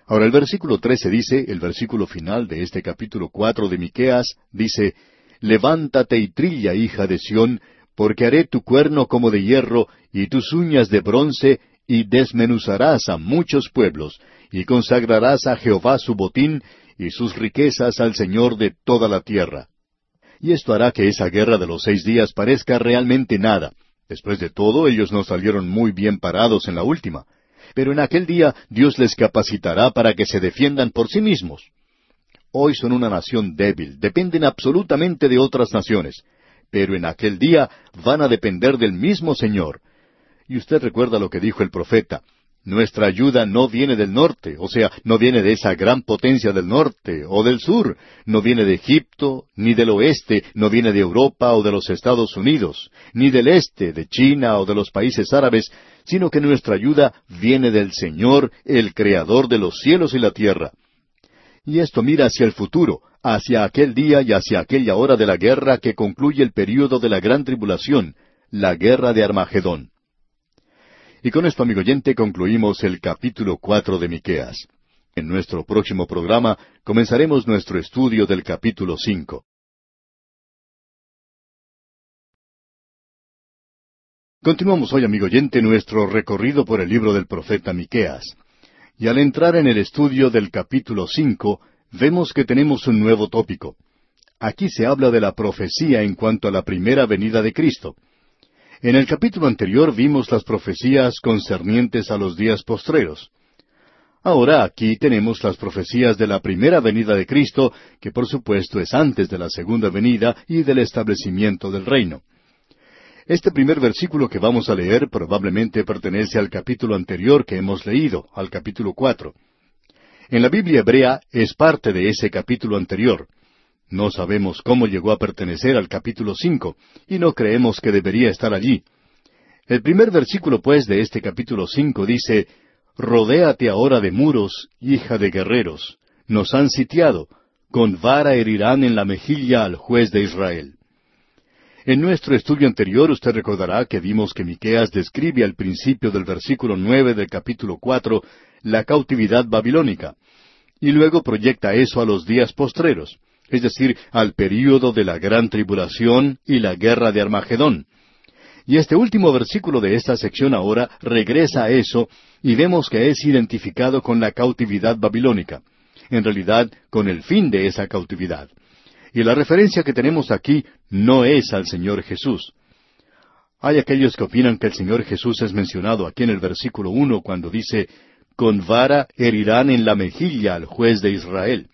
Ahora el versículo trece dice, el versículo final de este capítulo cuatro de Miqueas, dice, Levántate y trilla, hija de Sión, porque haré tu cuerno como de hierro, y tus uñas de bronce, y desmenuzarás a muchos pueblos, y consagrarás a Jehová su botín, y sus riquezas al Señor de toda la tierra. Y esto hará que esa guerra de los seis días parezca realmente nada. Después de todo, ellos no salieron muy bien parados en la última. Pero en aquel día Dios les capacitará para que se defiendan por sí mismos. Hoy son una nación débil, dependen absolutamente de otras naciones, pero en aquel día van a depender del mismo Señor. Y usted recuerda lo que dijo el profeta, nuestra ayuda no viene del norte, o sea, no viene de esa gran potencia del norte o del sur, no viene de Egipto, ni del oeste, no viene de Europa o de los Estados Unidos, ni del este, de China o de los países árabes, sino que nuestra ayuda viene del Señor, el Creador de los cielos y la tierra. Y esto mira hacia el futuro, hacia aquel día y hacia aquella hora de la guerra que concluye el período de la gran tribulación, la guerra de Armagedón. Y con esto, amigo oyente, concluimos el capítulo cuatro de Miqueas. En nuestro próximo programa comenzaremos nuestro estudio del capítulo cinco. Continuamos hoy, amigo oyente, nuestro recorrido por el libro del profeta Miqueas. Y al entrar en el estudio del capítulo cinco, vemos que tenemos un nuevo tópico. Aquí se habla de la profecía en cuanto a la primera venida de Cristo. En el capítulo anterior vimos las profecías concernientes a los días postreros. Ahora aquí tenemos las profecías de la primera venida de Cristo, que por supuesto es antes de la segunda venida y del establecimiento del reino. Este primer versículo que vamos a leer probablemente pertenece al capítulo anterior que hemos leído, al capítulo cuatro. En la Biblia hebrea es parte de ese capítulo anterior. No sabemos cómo llegó a pertenecer al capítulo cinco, y no creemos que debería estar allí. El primer versículo, pues, de este capítulo cinco dice, Rodéate ahora de muros, hija de guerreros. Nos han sitiado. Con vara herirán en la mejilla al juez de Israel. En nuestro estudio anterior usted recordará que vimos que Miqueas describe al principio del versículo nueve del capítulo cuatro la cautividad babilónica, y luego proyecta eso a los días postreros es decir, al período de la gran tribulación y la guerra de Armagedón. Y este último versículo de esta sección ahora regresa a eso y vemos que es identificado con la cautividad babilónica, en realidad con el fin de esa cautividad. Y la referencia que tenemos aquí no es al Señor Jesús. Hay aquellos que opinan que el Señor Jesús es mencionado aquí en el versículo uno cuando dice, con vara herirán en la mejilla al juez de Israel.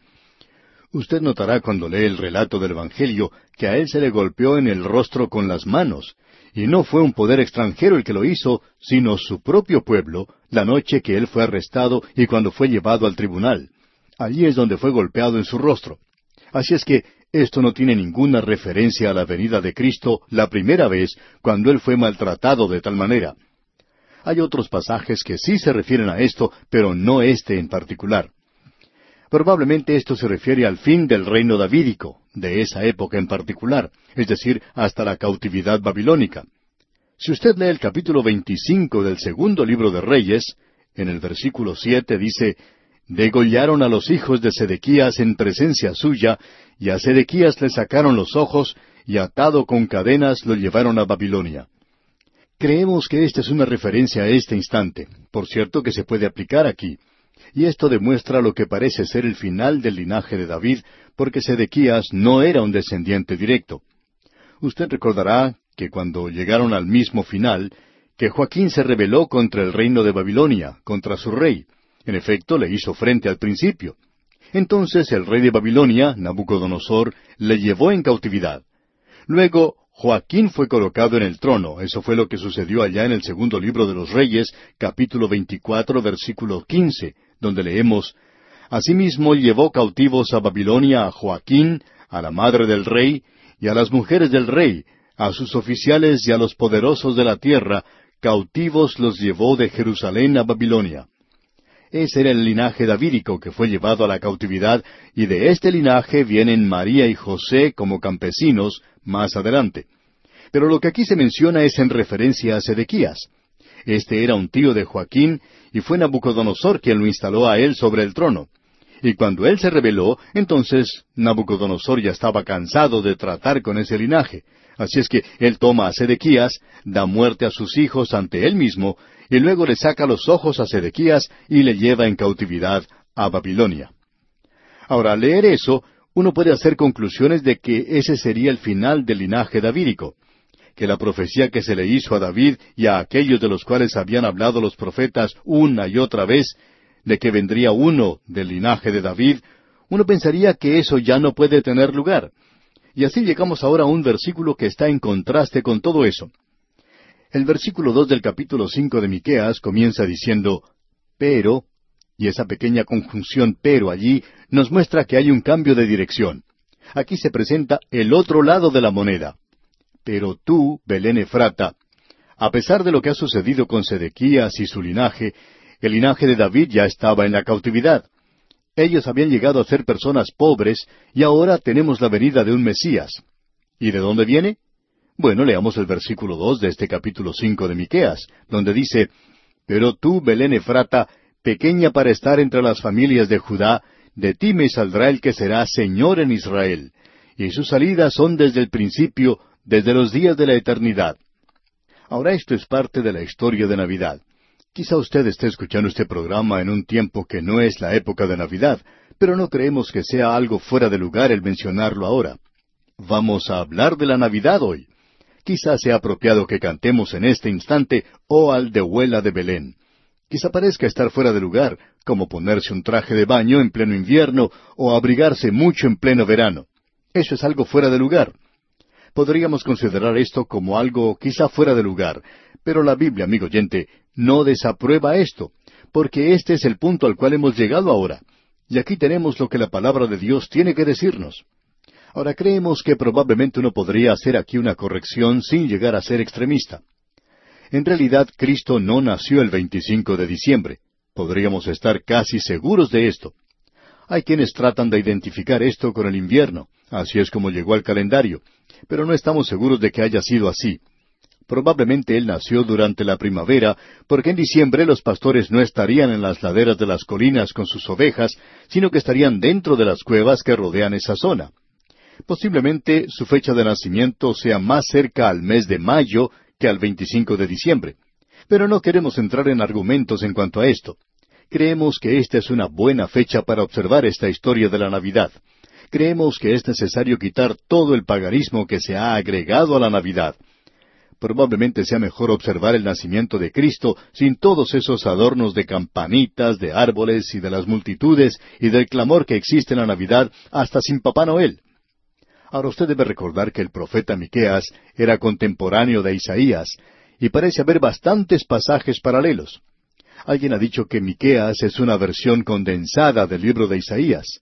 Usted notará cuando lee el relato del Evangelio que a él se le golpeó en el rostro con las manos, y no fue un poder extranjero el que lo hizo, sino su propio pueblo, la noche que él fue arrestado y cuando fue llevado al tribunal. Allí es donde fue golpeado en su rostro. Así es que esto no tiene ninguna referencia a la venida de Cristo la primera vez cuando él fue maltratado de tal manera. Hay otros pasajes que sí se refieren a esto, pero no este en particular. Probablemente esto se refiere al fin del reino davídico, de esa época en particular, es decir, hasta la cautividad babilónica. Si usted lee el capítulo 25 del segundo libro de Reyes, en el versículo siete dice, Degollaron a los hijos de Sedequías en presencia suya, y a Sedequías le sacaron los ojos, y atado con cadenas lo llevaron a Babilonia. Creemos que esta es una referencia a este instante, por cierto que se puede aplicar aquí y esto demuestra lo que parece ser el final del linaje de David, porque Sedequías no era un descendiente directo. Usted recordará que cuando llegaron al mismo final, que Joaquín se rebeló contra el reino de Babilonia, contra su rey. En efecto, le hizo frente al principio. Entonces el rey de Babilonia, Nabucodonosor, le llevó en cautividad. Luego Joaquín fue colocado en el trono. Eso fue lo que sucedió allá en el segundo libro de los Reyes, capítulo 24, versículo 15, donde leemos, Asimismo llevó cautivos a Babilonia a Joaquín, a la madre del rey, y a las mujeres del rey, a sus oficiales y a los poderosos de la tierra, cautivos los llevó de Jerusalén a Babilonia. Ese era el linaje davídico que fue llevado a la cautividad, y de este linaje vienen María y José como campesinos más adelante. Pero lo que aquí se menciona es en referencia a Sedequías. Este era un tío de Joaquín, y fue Nabucodonosor quien lo instaló a él sobre el trono. Y cuando él se rebeló, entonces Nabucodonosor ya estaba cansado de tratar con ese linaje. Así es que él toma a Sedequías, da muerte a sus hijos ante él mismo, y luego le saca los ojos a Sedequías y le lleva en cautividad a Babilonia. Ahora, al leer eso, uno puede hacer conclusiones de que ese sería el final del linaje davídico, que la profecía que se le hizo a David y a aquellos de los cuales habían hablado los profetas una y otra vez, de que vendría uno del linaje de David, uno pensaría que eso ya no puede tener lugar. Y así llegamos ahora a un versículo que está en contraste con todo eso. El versículo dos del capítulo cinco de Miqueas comienza diciendo pero, y esa pequeña conjunción pero allí nos muestra que hay un cambio de dirección. Aquí se presenta el otro lado de la moneda. Pero tú, Belén Efrata, a pesar de lo que ha sucedido con Sedequías y su linaje, el linaje de David ya estaba en la cautividad. Ellos habían llegado a ser personas pobres y ahora tenemos la venida de un Mesías. ¿Y de dónde viene? Bueno, leamos el versículo dos de este capítulo cinco de Miqueas, donde dice Pero tú, Belén Efrata, pequeña para estar entre las familias de Judá, de ti me saldrá el que será Señor en Israel, y sus salidas son desde el principio, desde los días de la eternidad. Ahora esto es parte de la historia de Navidad. Quizá usted esté escuchando este programa en un tiempo que no es la época de Navidad, pero no creemos que sea algo fuera de lugar el mencionarlo ahora. Vamos a hablar de la Navidad hoy. Quizá sea apropiado que cantemos en este instante Oh Aldehuela de Belén. Quizá parezca estar fuera de lugar, como ponerse un traje de baño en pleno invierno o abrigarse mucho en pleno verano. Eso es algo fuera de lugar. Podríamos considerar esto como algo quizá fuera de lugar, pero la Biblia, amigo oyente, no desaprueba esto, porque este es el punto al cual hemos llegado ahora. Y aquí tenemos lo que la palabra de Dios tiene que decirnos. Ahora creemos que probablemente uno podría hacer aquí una corrección sin llegar a ser extremista. En realidad, Cristo no nació el 25 de diciembre. Podríamos estar casi seguros de esto. Hay quienes tratan de identificar esto con el invierno, así es como llegó al calendario, pero no estamos seguros de que haya sido así. Probablemente él nació durante la primavera, porque en diciembre los pastores no estarían en las laderas de las colinas con sus ovejas, sino que estarían dentro de las cuevas que rodean esa zona. Posiblemente su fecha de nacimiento sea más cerca al mes de mayo que al 25 de diciembre. Pero no queremos entrar en argumentos en cuanto a esto. Creemos que esta es una buena fecha para observar esta historia de la Navidad. Creemos que es necesario quitar todo el paganismo que se ha agregado a la Navidad probablemente sea mejor observar el nacimiento de Cristo sin todos esos adornos de campanitas, de árboles y de las multitudes y del clamor que existe en la Navidad hasta sin Papá Noel. Ahora usted debe recordar que el profeta Miqueas era contemporáneo de Isaías y parece haber bastantes pasajes paralelos. Alguien ha dicho que Miqueas es una versión condensada del libro de Isaías.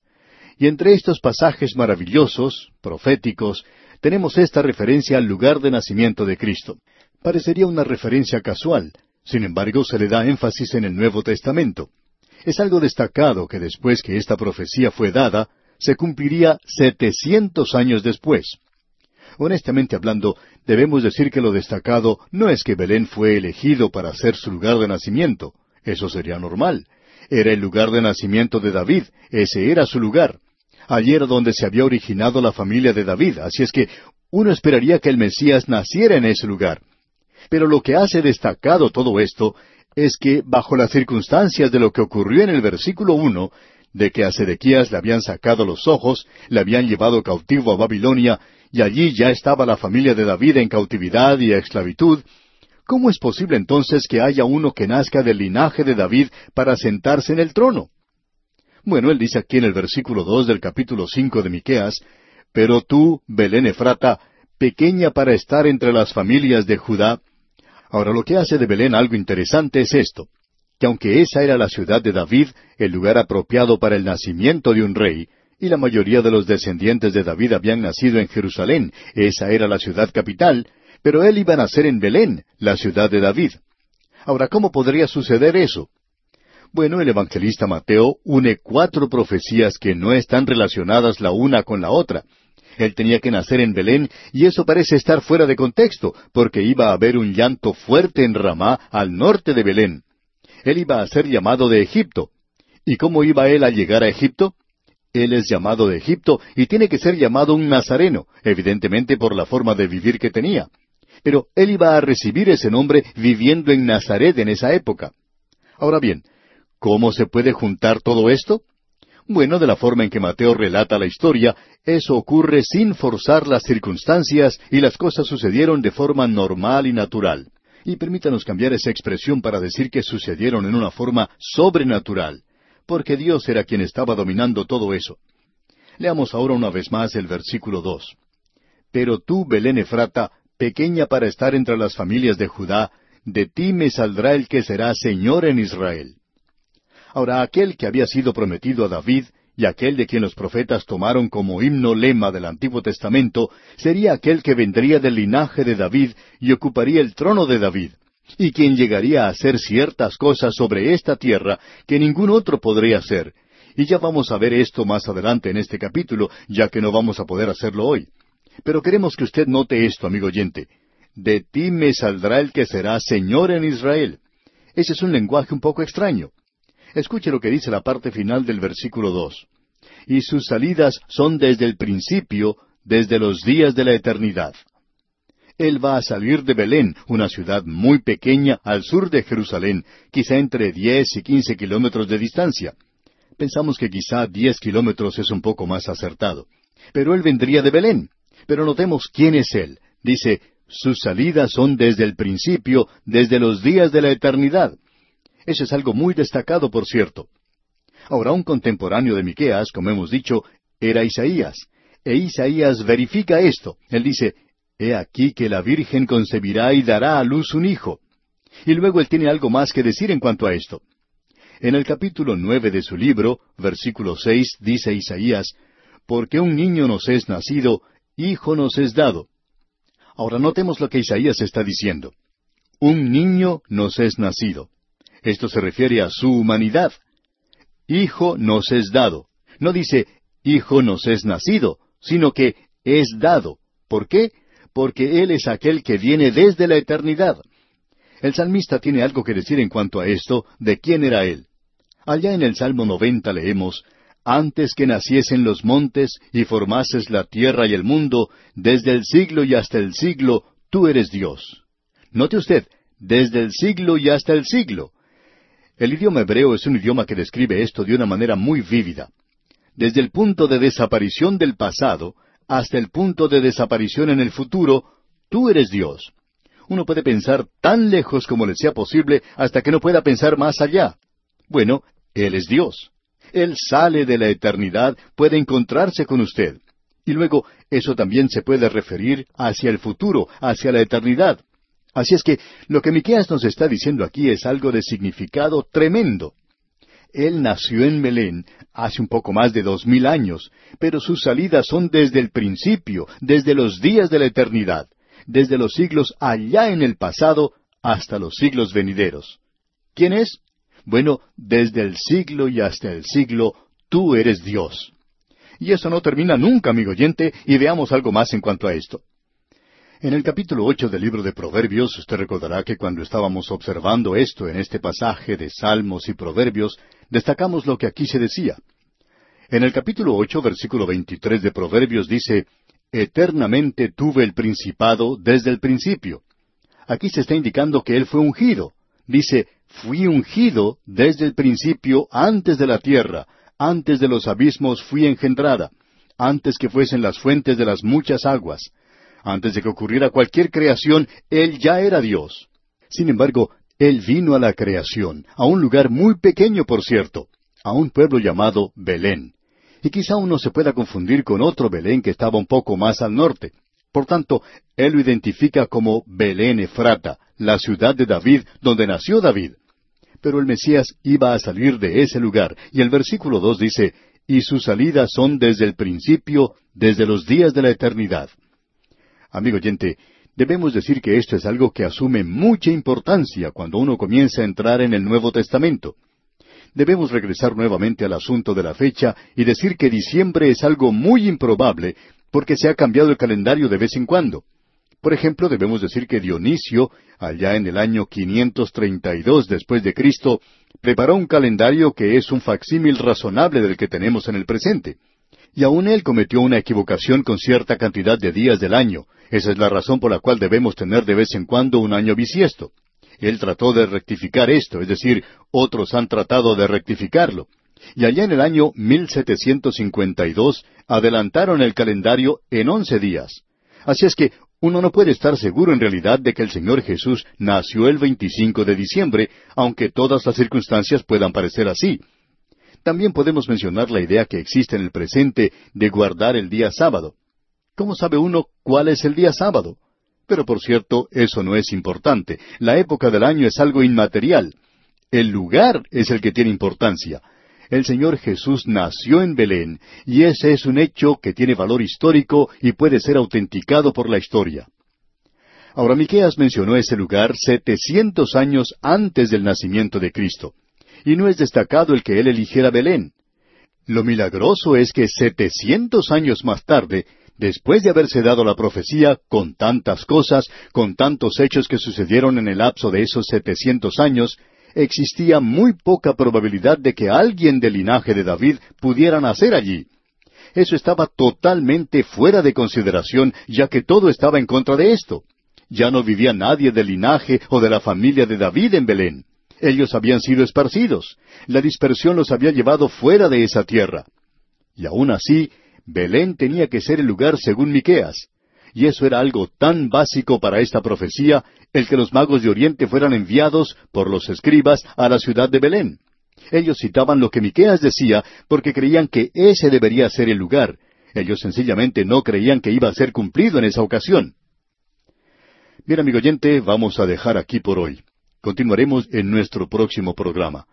Y entre estos pasajes maravillosos, proféticos, tenemos esta referencia al lugar de nacimiento de Cristo. Parecería una referencia casual, sin embargo se le da énfasis en el Nuevo Testamento. Es algo destacado que después que esta profecía fue dada, se cumpliría setecientos años después. Honestamente hablando, debemos decir que lo destacado no es que Belén fue elegido para ser su lugar de nacimiento. Eso sería normal. Era el lugar de nacimiento de David, ese era su lugar. Allí era donde se había originado la familia de David, así es que uno esperaría que el Mesías naciera en ese lugar. Pero lo que hace destacado todo esto es que, bajo las circunstancias de lo que ocurrió en el versículo uno, de que a Sedequías le habían sacado los ojos, le habían llevado cautivo a Babilonia, y allí ya estaba la familia de David en cautividad y esclavitud, ¿cómo es posible entonces que haya uno que nazca del linaje de David para sentarse en el trono? Bueno, él dice aquí en el versículo dos del capítulo cinco de Miqueas, Pero tú, Belén Efrata, pequeña para estar entre las familias de Judá. Ahora lo que hace de Belén algo interesante es esto. que aunque esa era la ciudad de David, el lugar apropiado para el nacimiento de un rey, y la mayoría de los descendientes de David habían nacido en Jerusalén, esa era la ciudad capital, pero él iba a nacer en Belén, la ciudad de David. Ahora, ¿cómo podría suceder eso? Bueno, el evangelista Mateo une cuatro profecías que no están relacionadas la una con la otra. Él tenía que nacer en Belén y eso parece estar fuera de contexto, porque iba a haber un llanto fuerte en Ramá, al norte de Belén. Él iba a ser llamado de Egipto. ¿Y cómo iba él a llegar a Egipto? Él es llamado de Egipto y tiene que ser llamado un nazareno, evidentemente por la forma de vivir que tenía. Pero él iba a recibir ese nombre viviendo en Nazaret en esa época. Ahora bien, ¿cómo se puede juntar todo esto? Bueno, de la forma en que Mateo relata la historia, eso ocurre sin forzar las circunstancias y las cosas sucedieron de forma normal y natural. Y permítanos cambiar esa expresión para decir que sucedieron en una forma sobrenatural, porque Dios era quien estaba dominando todo eso. Leamos ahora una vez más el versículo dos. Pero tú, Belén Efrata, pequeña para estar entre las familias de Judá, de ti me saldrá el que será Señor en Israel. Ahora aquel que había sido prometido a David, y aquel de quien los profetas tomaron como himno lema del Antiguo Testamento, sería aquel que vendría del linaje de David y ocuparía el trono de David, y quien llegaría a hacer ciertas cosas sobre esta tierra que ningún otro podría hacer. Y ya vamos a ver esto más adelante en este capítulo, ya que no vamos a poder hacerlo hoy. Pero queremos que usted note esto, amigo oyente. De ti me saldrá el que será Señor en Israel. Ese es un lenguaje un poco extraño. Escuche lo que dice la parte final del versículo dos. Y sus salidas son desde el principio, desde los días de la eternidad. Él va a salir de Belén, una ciudad muy pequeña al sur de Jerusalén, quizá entre diez y quince kilómetros de distancia. Pensamos que quizá diez kilómetros es un poco más acertado. Pero él vendría de Belén. Pero notemos quién es Él. Dice, sus salidas son desde el principio, desde los días de la eternidad. Eso es algo muy destacado, por cierto. Ahora, un contemporáneo de Miqueas, como hemos dicho, era Isaías. E Isaías verifica esto. Él dice, He aquí que la Virgen concebirá y dará a luz un hijo. Y luego él tiene algo más que decir en cuanto a esto. En el capítulo nueve de su libro, versículo seis, dice Isaías, Porque un niño nos es nacido, Hijo nos es dado. Ahora notemos lo que Isaías está diciendo. Un niño nos es nacido. Esto se refiere a su humanidad. Hijo nos es dado. No dice, Hijo nos es nacido, sino que es dado. ¿Por qué? Porque Él es aquel que viene desde la eternidad. El salmista tiene algo que decir en cuanto a esto, de quién era Él. Allá en el Salmo 90 leemos, antes que naciesen los montes y formases la tierra y el mundo, desde el siglo y hasta el siglo, tú eres Dios. Note usted, desde el siglo y hasta el siglo. El idioma hebreo es un idioma que describe esto de una manera muy vívida. Desde el punto de desaparición del pasado hasta el punto de desaparición en el futuro, tú eres Dios. Uno puede pensar tan lejos como le sea posible hasta que no pueda pensar más allá. Bueno, Él es Dios. Él sale de la eternidad, puede encontrarse con usted. Y luego eso también se puede referir hacia el futuro, hacia la eternidad. Así es que lo que Miqueas nos está diciendo aquí es algo de significado tremendo. Él nació en Belén hace un poco más de dos mil años, pero sus salidas son desde el principio, desde los días de la eternidad, desde los siglos allá en el pasado hasta los siglos venideros. ¿Quién es? Bueno, desde el siglo y hasta el siglo, tú eres Dios. Y eso no termina nunca, amigo oyente, y veamos algo más en cuanto a esto. En el capítulo ocho del libro de Proverbios, usted recordará que cuando estábamos observando esto en este pasaje de Salmos y Proverbios, destacamos lo que aquí se decía. En el capítulo ocho, versículo veintitrés de Proverbios dice, Eternamente tuve el principado desde el principio. Aquí se está indicando que él fue ungido. Dice, Fui ungido desde el principio antes de la tierra, antes de los abismos fui engendrada, antes que fuesen las fuentes de las muchas aguas. Antes de que ocurriera cualquier creación, Él ya era Dios. Sin embargo, Él vino a la creación, a un lugar muy pequeño, por cierto, a un pueblo llamado Belén. Y quizá uno se pueda confundir con otro Belén que estaba un poco más al norte. Por tanto, Él lo identifica como Belén Efrata, la ciudad de David, donde nació David. Pero el Mesías iba a salir de ese lugar, y el versículo dos dice, y sus salidas son desde el principio, desde los días de la eternidad. Amigo oyente, debemos decir que esto es algo que asume mucha importancia cuando uno comienza a entrar en el Nuevo Testamento. Debemos regresar nuevamente al asunto de la fecha y decir que diciembre es algo muy improbable porque se ha cambiado el calendario de vez en cuando. Por ejemplo, debemos decir que Dionisio, allá en el año 532 después de Cristo, preparó un calendario que es un facsímil razonable del que tenemos en el presente. Y aun él cometió una equivocación con cierta cantidad de días del año. Esa es la razón por la cual debemos tener de vez en cuando un año bisiesto. Él trató de rectificar esto, es decir, otros han tratado de rectificarlo. Y allá en el año 1752 adelantaron el calendario en once días. Así es que uno no puede estar seguro en realidad de que el Señor Jesús nació el 25 de diciembre, aunque todas las circunstancias puedan parecer así. También podemos mencionar la idea que existe en el presente de guardar el día sábado. ¿Cómo sabe uno cuál es el día sábado? Pero por cierto, eso no es importante. La época del año es algo inmaterial. El lugar es el que tiene importancia. El Señor Jesús nació en Belén, y ese es un hecho que tiene valor histórico y puede ser autenticado por la historia. Ahora Miqueas mencionó ese lugar setecientos años antes del nacimiento de Cristo, y no es destacado el que él eligiera Belén. Lo milagroso es que setecientos años más tarde, después de haberse dado la profecía con tantas cosas, con tantos hechos que sucedieron en el lapso de esos setecientos años, existía muy poca probabilidad de que alguien del linaje de David pudiera nacer allí. Eso estaba totalmente fuera de consideración, ya que todo estaba en contra de esto. Ya no vivía nadie del linaje o de la familia de David en Belén. Ellos habían sido esparcidos. La dispersión los había llevado fuera de esa tierra. Y aún así, Belén tenía que ser el lugar según Miqueas. Y eso era algo tan básico para esta profecía, el que los magos de Oriente fueran enviados por los escribas a la ciudad de Belén. Ellos citaban lo que Miqueas decía porque creían que ese debería ser el lugar. Ellos sencillamente no creían que iba a ser cumplido en esa ocasión. Bien, amigo oyente, vamos a dejar aquí por hoy. Continuaremos en nuestro próximo programa.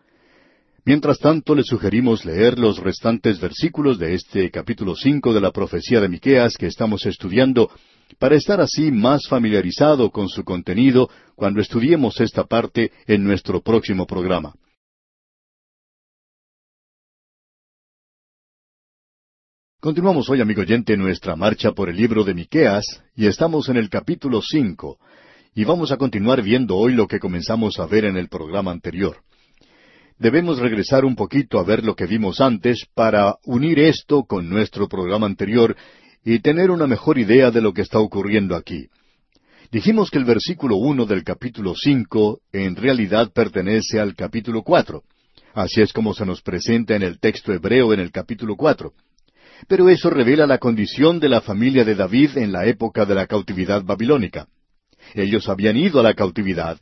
Mientras tanto, le sugerimos leer los restantes versículos de este capítulo cinco de la profecía de Miqueas que estamos estudiando para estar así más familiarizado con su contenido cuando estudiemos esta parte en nuestro próximo programa. Continuamos hoy, amigo oyente, nuestra marcha por el libro de Miqueas y estamos en el capítulo cinco y vamos a continuar viendo hoy lo que comenzamos a ver en el programa anterior. Debemos regresar un poquito a ver lo que vimos antes para unir esto con nuestro programa anterior y tener una mejor idea de lo que está ocurriendo aquí. Dijimos que el versículo uno del capítulo cinco en realidad pertenece al capítulo cuatro. Así es como se nos presenta en el texto hebreo en el capítulo cuatro. Pero eso revela la condición de la familia de David en la época de la cautividad babilónica. Ellos habían ido a la cautividad,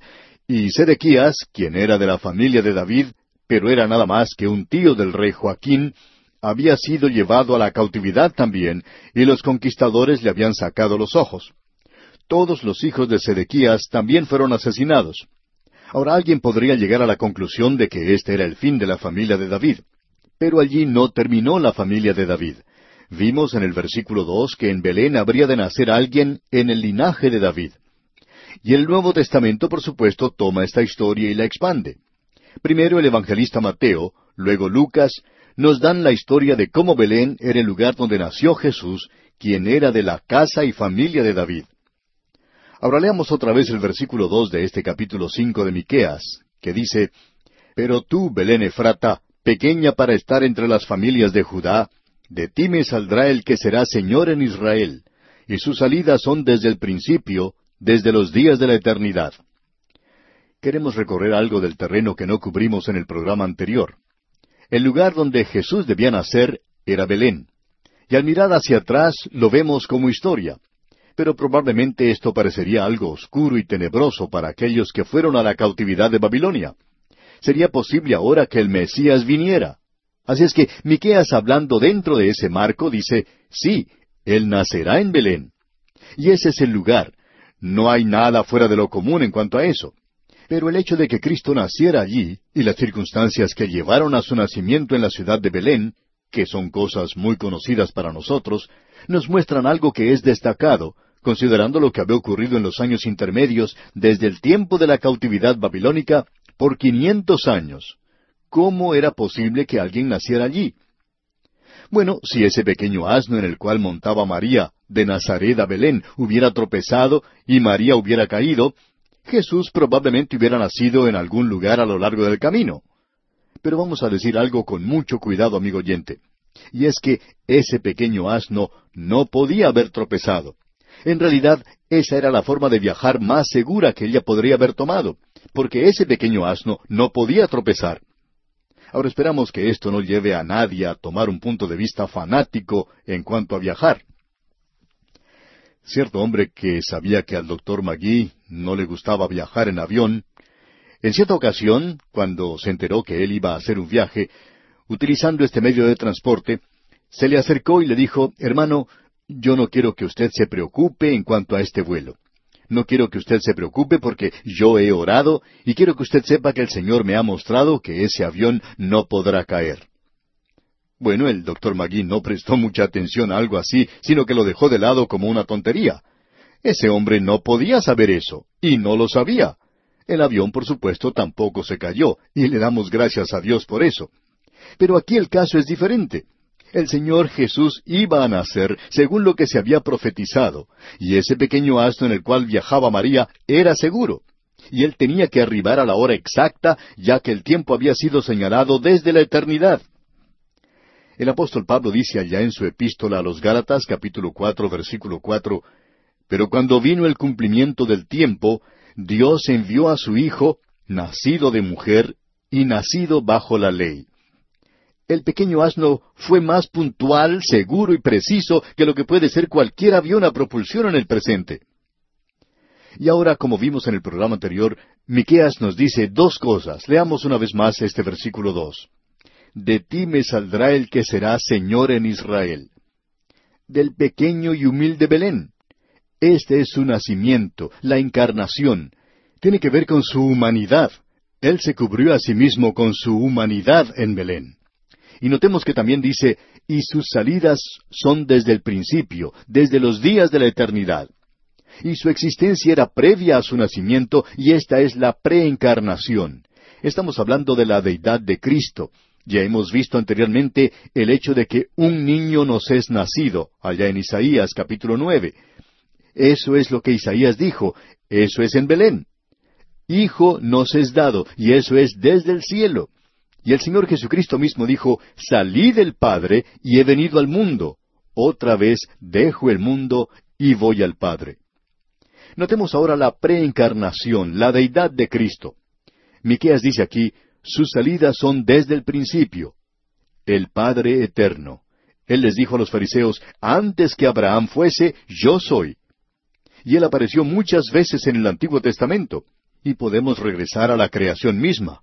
y Sedequías, quien era de la familia de David, pero era nada más que un tío del rey Joaquín, había sido llevado a la cautividad también, y los conquistadores le habían sacado los ojos. Todos los hijos de Sedequías también fueron asesinados. Ahora alguien podría llegar a la conclusión de que este era el fin de la familia de David. Pero allí no terminó la familia de David. Vimos en el versículo dos que en Belén habría de nacer alguien en el linaje de David. Y el Nuevo Testamento, por supuesto, toma esta historia y la expande. Primero el evangelista Mateo, luego Lucas, nos dan la historia de cómo Belén era el lugar donde nació Jesús, quien era de la casa y familia de David. Ahora leamos otra vez el versículo dos de este capítulo cinco de Miqueas, que dice Pero tú, Belén Efrata, pequeña para estar entre las familias de Judá, de ti me saldrá el que será Señor en Israel, y sus salidas son desde el principio, desde los días de la eternidad. Queremos recorrer algo del terreno que no cubrimos en el programa anterior. El lugar donde Jesús debía nacer era Belén. Y al mirar hacia atrás lo vemos como historia. Pero probablemente esto parecería algo oscuro y tenebroso para aquellos que fueron a la cautividad de Babilonia. Sería posible ahora que el Mesías viniera. Así es que Miqueas hablando dentro de ese marco dice, sí, él nacerá en Belén. Y ese es el lugar. No hay nada fuera de lo común en cuanto a eso. Pero el hecho de que Cristo naciera allí y las circunstancias que llevaron a su nacimiento en la ciudad de Belén, que son cosas muy conocidas para nosotros, nos muestran algo que es destacado, considerando lo que había ocurrido en los años intermedios desde el tiempo de la cautividad babilónica por quinientos años. ¿Cómo era posible que alguien naciera allí? Bueno, si ese pequeño asno en el cual montaba María de Nazaret a Belén hubiera tropezado y María hubiera caído, Jesús probablemente hubiera nacido en algún lugar a lo largo del camino. Pero vamos a decir algo con mucho cuidado, amigo oyente. Y es que ese pequeño asno no podía haber tropezado. En realidad, esa era la forma de viajar más segura que ella podría haber tomado, porque ese pequeño asno no podía tropezar. Ahora esperamos que esto no lleve a nadie a tomar un punto de vista fanático en cuanto a viajar. Cierto hombre que sabía que al doctor Magui no le gustaba viajar en avión, en cierta ocasión, cuando se enteró que él iba a hacer un viaje, utilizando este medio de transporte, se le acercó y le dijo, Hermano, yo no quiero que usted se preocupe en cuanto a este vuelo. No quiero que usted se preocupe porque yo he orado y quiero que usted sepa que el Señor me ha mostrado que ese avión no podrá caer. Bueno, el doctor Magui no prestó mucha atención a algo así, sino que lo dejó de lado como una tontería. Ese hombre no podía saber eso, y no lo sabía. El avión, por supuesto, tampoco se cayó, y le damos gracias a Dios por eso. Pero aquí el caso es diferente el Señor Jesús iba a nacer según lo que se había profetizado, y ese pequeño asno en el cual viajaba María era seguro, y él tenía que arribar a la hora exacta, ya que el tiempo había sido señalado desde la eternidad. El apóstol Pablo dice allá en su epístola a los Gálatas capítulo cuatro versículo cuatro Pero cuando vino el cumplimiento del tiempo, Dios envió a su Hijo, nacido de mujer y nacido bajo la ley el pequeño asno fue más puntual, seguro y preciso que lo que puede ser cualquier avión a propulsión en el presente. Y ahora, como vimos en el programa anterior, Miqueas nos dice dos cosas. Leamos una vez más este versículo dos. De ti me saldrá el que será Señor en Israel. Del pequeño y humilde Belén. Este es su nacimiento, la encarnación. Tiene que ver con su humanidad. Él se cubrió a sí mismo con su humanidad en Belén. Y notemos que también dice, y sus salidas son desde el principio, desde los días de la eternidad. Y su existencia era previa a su nacimiento, y esta es la preencarnación. Estamos hablando de la deidad de Cristo. Ya hemos visto anteriormente el hecho de que un niño nos es nacido, allá en Isaías capítulo nueve. Eso es lo que Isaías dijo, eso es en Belén. Hijo nos es dado, y eso es desde el cielo. Y el Señor Jesucristo mismo dijo, Salí del Padre y he venido al mundo. Otra vez dejo el mundo y voy al Padre. Notemos ahora la preencarnación, la deidad de Cristo. Miqueas dice aquí, sus salidas son desde el principio. El Padre eterno. Él les dijo a los fariseos, antes que Abraham fuese, yo soy. Y él apareció muchas veces en el Antiguo Testamento, y podemos regresar a la creación misma.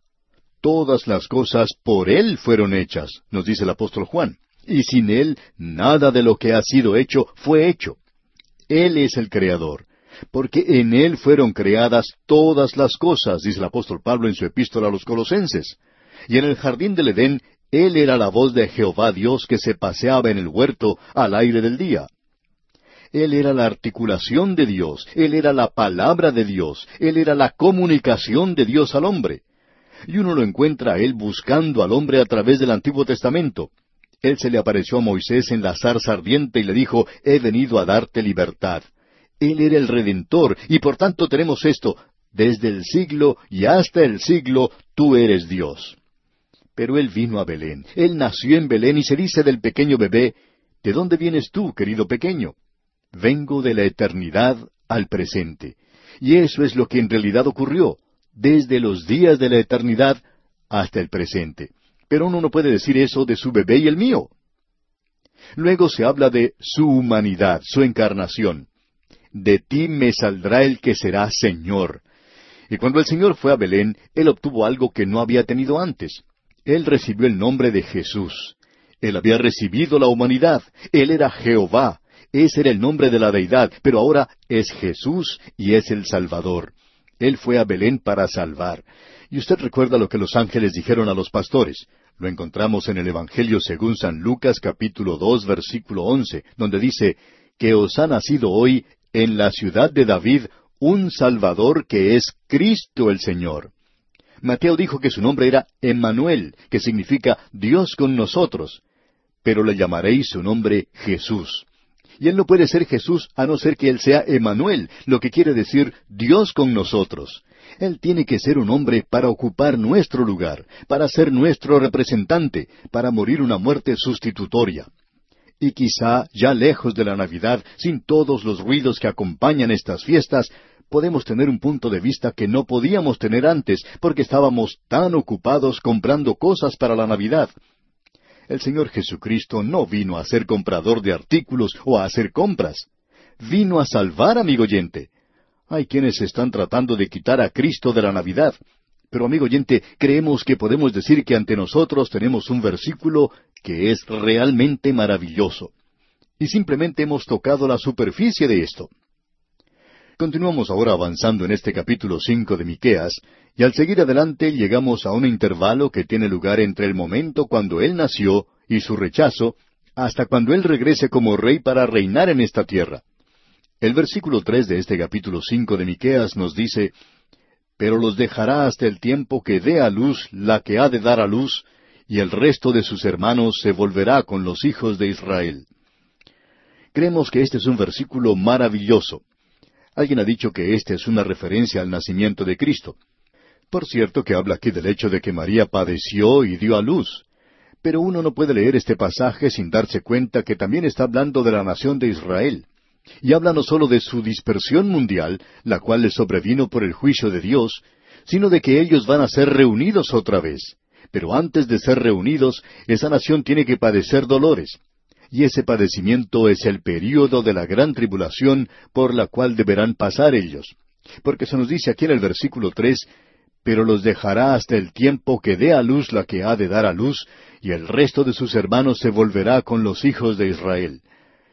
Todas las cosas por Él fueron hechas, nos dice el apóstol Juan, y sin Él nada de lo que ha sido hecho fue hecho. Él es el Creador, porque en Él fueron creadas todas las cosas, dice el apóstol Pablo en su epístola a los Colosenses. Y en el jardín del Edén, Él era la voz de Jehová Dios que se paseaba en el huerto al aire del día. Él era la articulación de Dios, Él era la palabra de Dios, Él era la comunicación de Dios al hombre. Y uno lo encuentra a él buscando al hombre a través del Antiguo Testamento. Él se le apareció a Moisés en la zarza ardiente y le dijo, he venido a darte libertad. Él era el Redentor, y por tanto tenemos esto, desde el siglo y hasta el siglo, tú eres Dios. Pero él vino a Belén, él nació en Belén y se dice del pequeño bebé, ¿de dónde vienes tú, querido pequeño? Vengo de la eternidad al presente. Y eso es lo que en realidad ocurrió desde los días de la eternidad hasta el presente. Pero uno no puede decir eso de su bebé y el mío. Luego se habla de su humanidad, su encarnación. De ti me saldrá el que será Señor. Y cuando el Señor fue a Belén, Él obtuvo algo que no había tenido antes. Él recibió el nombre de Jesús. Él había recibido la humanidad. Él era Jehová. Ese era el nombre de la deidad, pero ahora es Jesús y es el Salvador. Él fue a Belén para salvar. Y usted recuerda lo que los ángeles dijeron a los pastores. Lo encontramos en el Evangelio según San Lucas capítulo dos versículo once, donde dice, que os ha nacido hoy en la ciudad de David un Salvador que es Cristo el Señor. Mateo dijo que su nombre era Emmanuel, que significa Dios con nosotros, pero le llamaréis su nombre Jesús. Y él no puede ser Jesús a no ser que él sea Emmanuel, lo que quiere decir Dios con nosotros. Él tiene que ser un hombre para ocupar nuestro lugar, para ser nuestro representante, para morir una muerte sustitutoria. Y quizá, ya lejos de la Navidad, sin todos los ruidos que acompañan estas fiestas, podemos tener un punto de vista que no podíamos tener antes porque estábamos tan ocupados comprando cosas para la Navidad. El Señor Jesucristo no vino a ser comprador de artículos o a hacer compras. Vino a salvar, amigo oyente. Hay quienes están tratando de quitar a Cristo de la Navidad. Pero, amigo oyente, creemos que podemos decir que ante nosotros tenemos un versículo que es realmente maravilloso. Y simplemente hemos tocado la superficie de esto. Continuamos ahora avanzando en este capítulo cinco de Miqueas, y al seguir adelante llegamos a un intervalo que tiene lugar entre el momento cuando él nació y su rechazo, hasta cuando él regrese como rey para reinar en esta tierra. El versículo tres de este capítulo cinco de Miqueas nos dice Pero los dejará hasta el tiempo que dé a luz la que ha de dar a luz, y el resto de sus hermanos se volverá con los hijos de Israel. Creemos que este es un versículo maravilloso. Alguien ha dicho que este es una referencia al nacimiento de Cristo. Por cierto que habla aquí del hecho de que María padeció y dio a luz. Pero uno no puede leer este pasaje sin darse cuenta que también está hablando de la nación de Israel. Y habla no sólo de su dispersión mundial, la cual le sobrevino por el juicio de Dios, sino de que ellos van a ser reunidos otra vez. Pero antes de ser reunidos, esa nación tiene que padecer dolores y ese padecimiento es el período de la gran tribulación por la cual deberán pasar ellos. Porque se nos dice aquí en el versículo tres, pero los dejará hasta el tiempo que dé a luz la que ha de dar a luz, y el resto de sus hermanos se volverá con los hijos de Israel.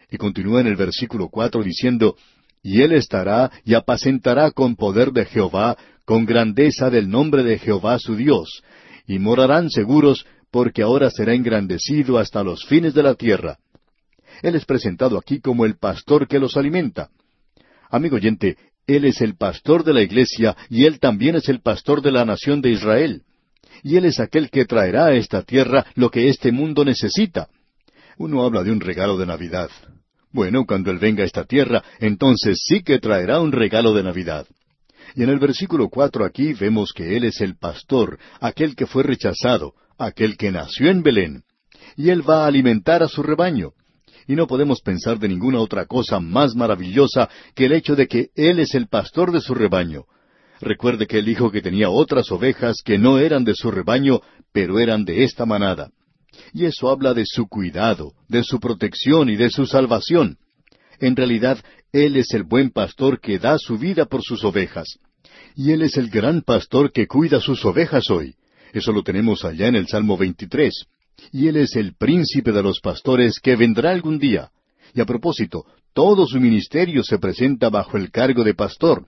Y continúa en el versículo cuatro diciendo, y él estará y apacentará con poder de Jehová, con grandeza del nombre de Jehová su Dios, y morarán seguros, porque ahora será engrandecido hasta los fines de la tierra. Él es presentado aquí como el pastor que los alimenta. Amigo oyente, Él es el pastor de la iglesia y Él también es el pastor de la nación de Israel. Y Él es aquel que traerá a esta tierra lo que este mundo necesita. Uno habla de un regalo de Navidad. Bueno, cuando Él venga a esta tierra, entonces sí que traerá un regalo de Navidad. Y en el versículo cuatro aquí vemos que Él es el pastor, aquel que fue rechazado, aquel que nació en Belén. Y Él va a alimentar a su rebaño y no podemos pensar de ninguna otra cosa más maravillosa que el hecho de que Él es el pastor de su rebaño. Recuerde que Él dijo que tenía otras ovejas que no eran de su rebaño, pero eran de esta manada. Y eso habla de su cuidado, de su protección y de su salvación. En realidad, Él es el buen pastor que da su vida por sus ovejas. Y Él es el gran pastor que cuida sus ovejas hoy. Eso lo tenemos allá en el Salmo 23 y Él es el príncipe de los pastores que vendrá algún día. Y a propósito, todo su ministerio se presenta bajo el cargo de pastor.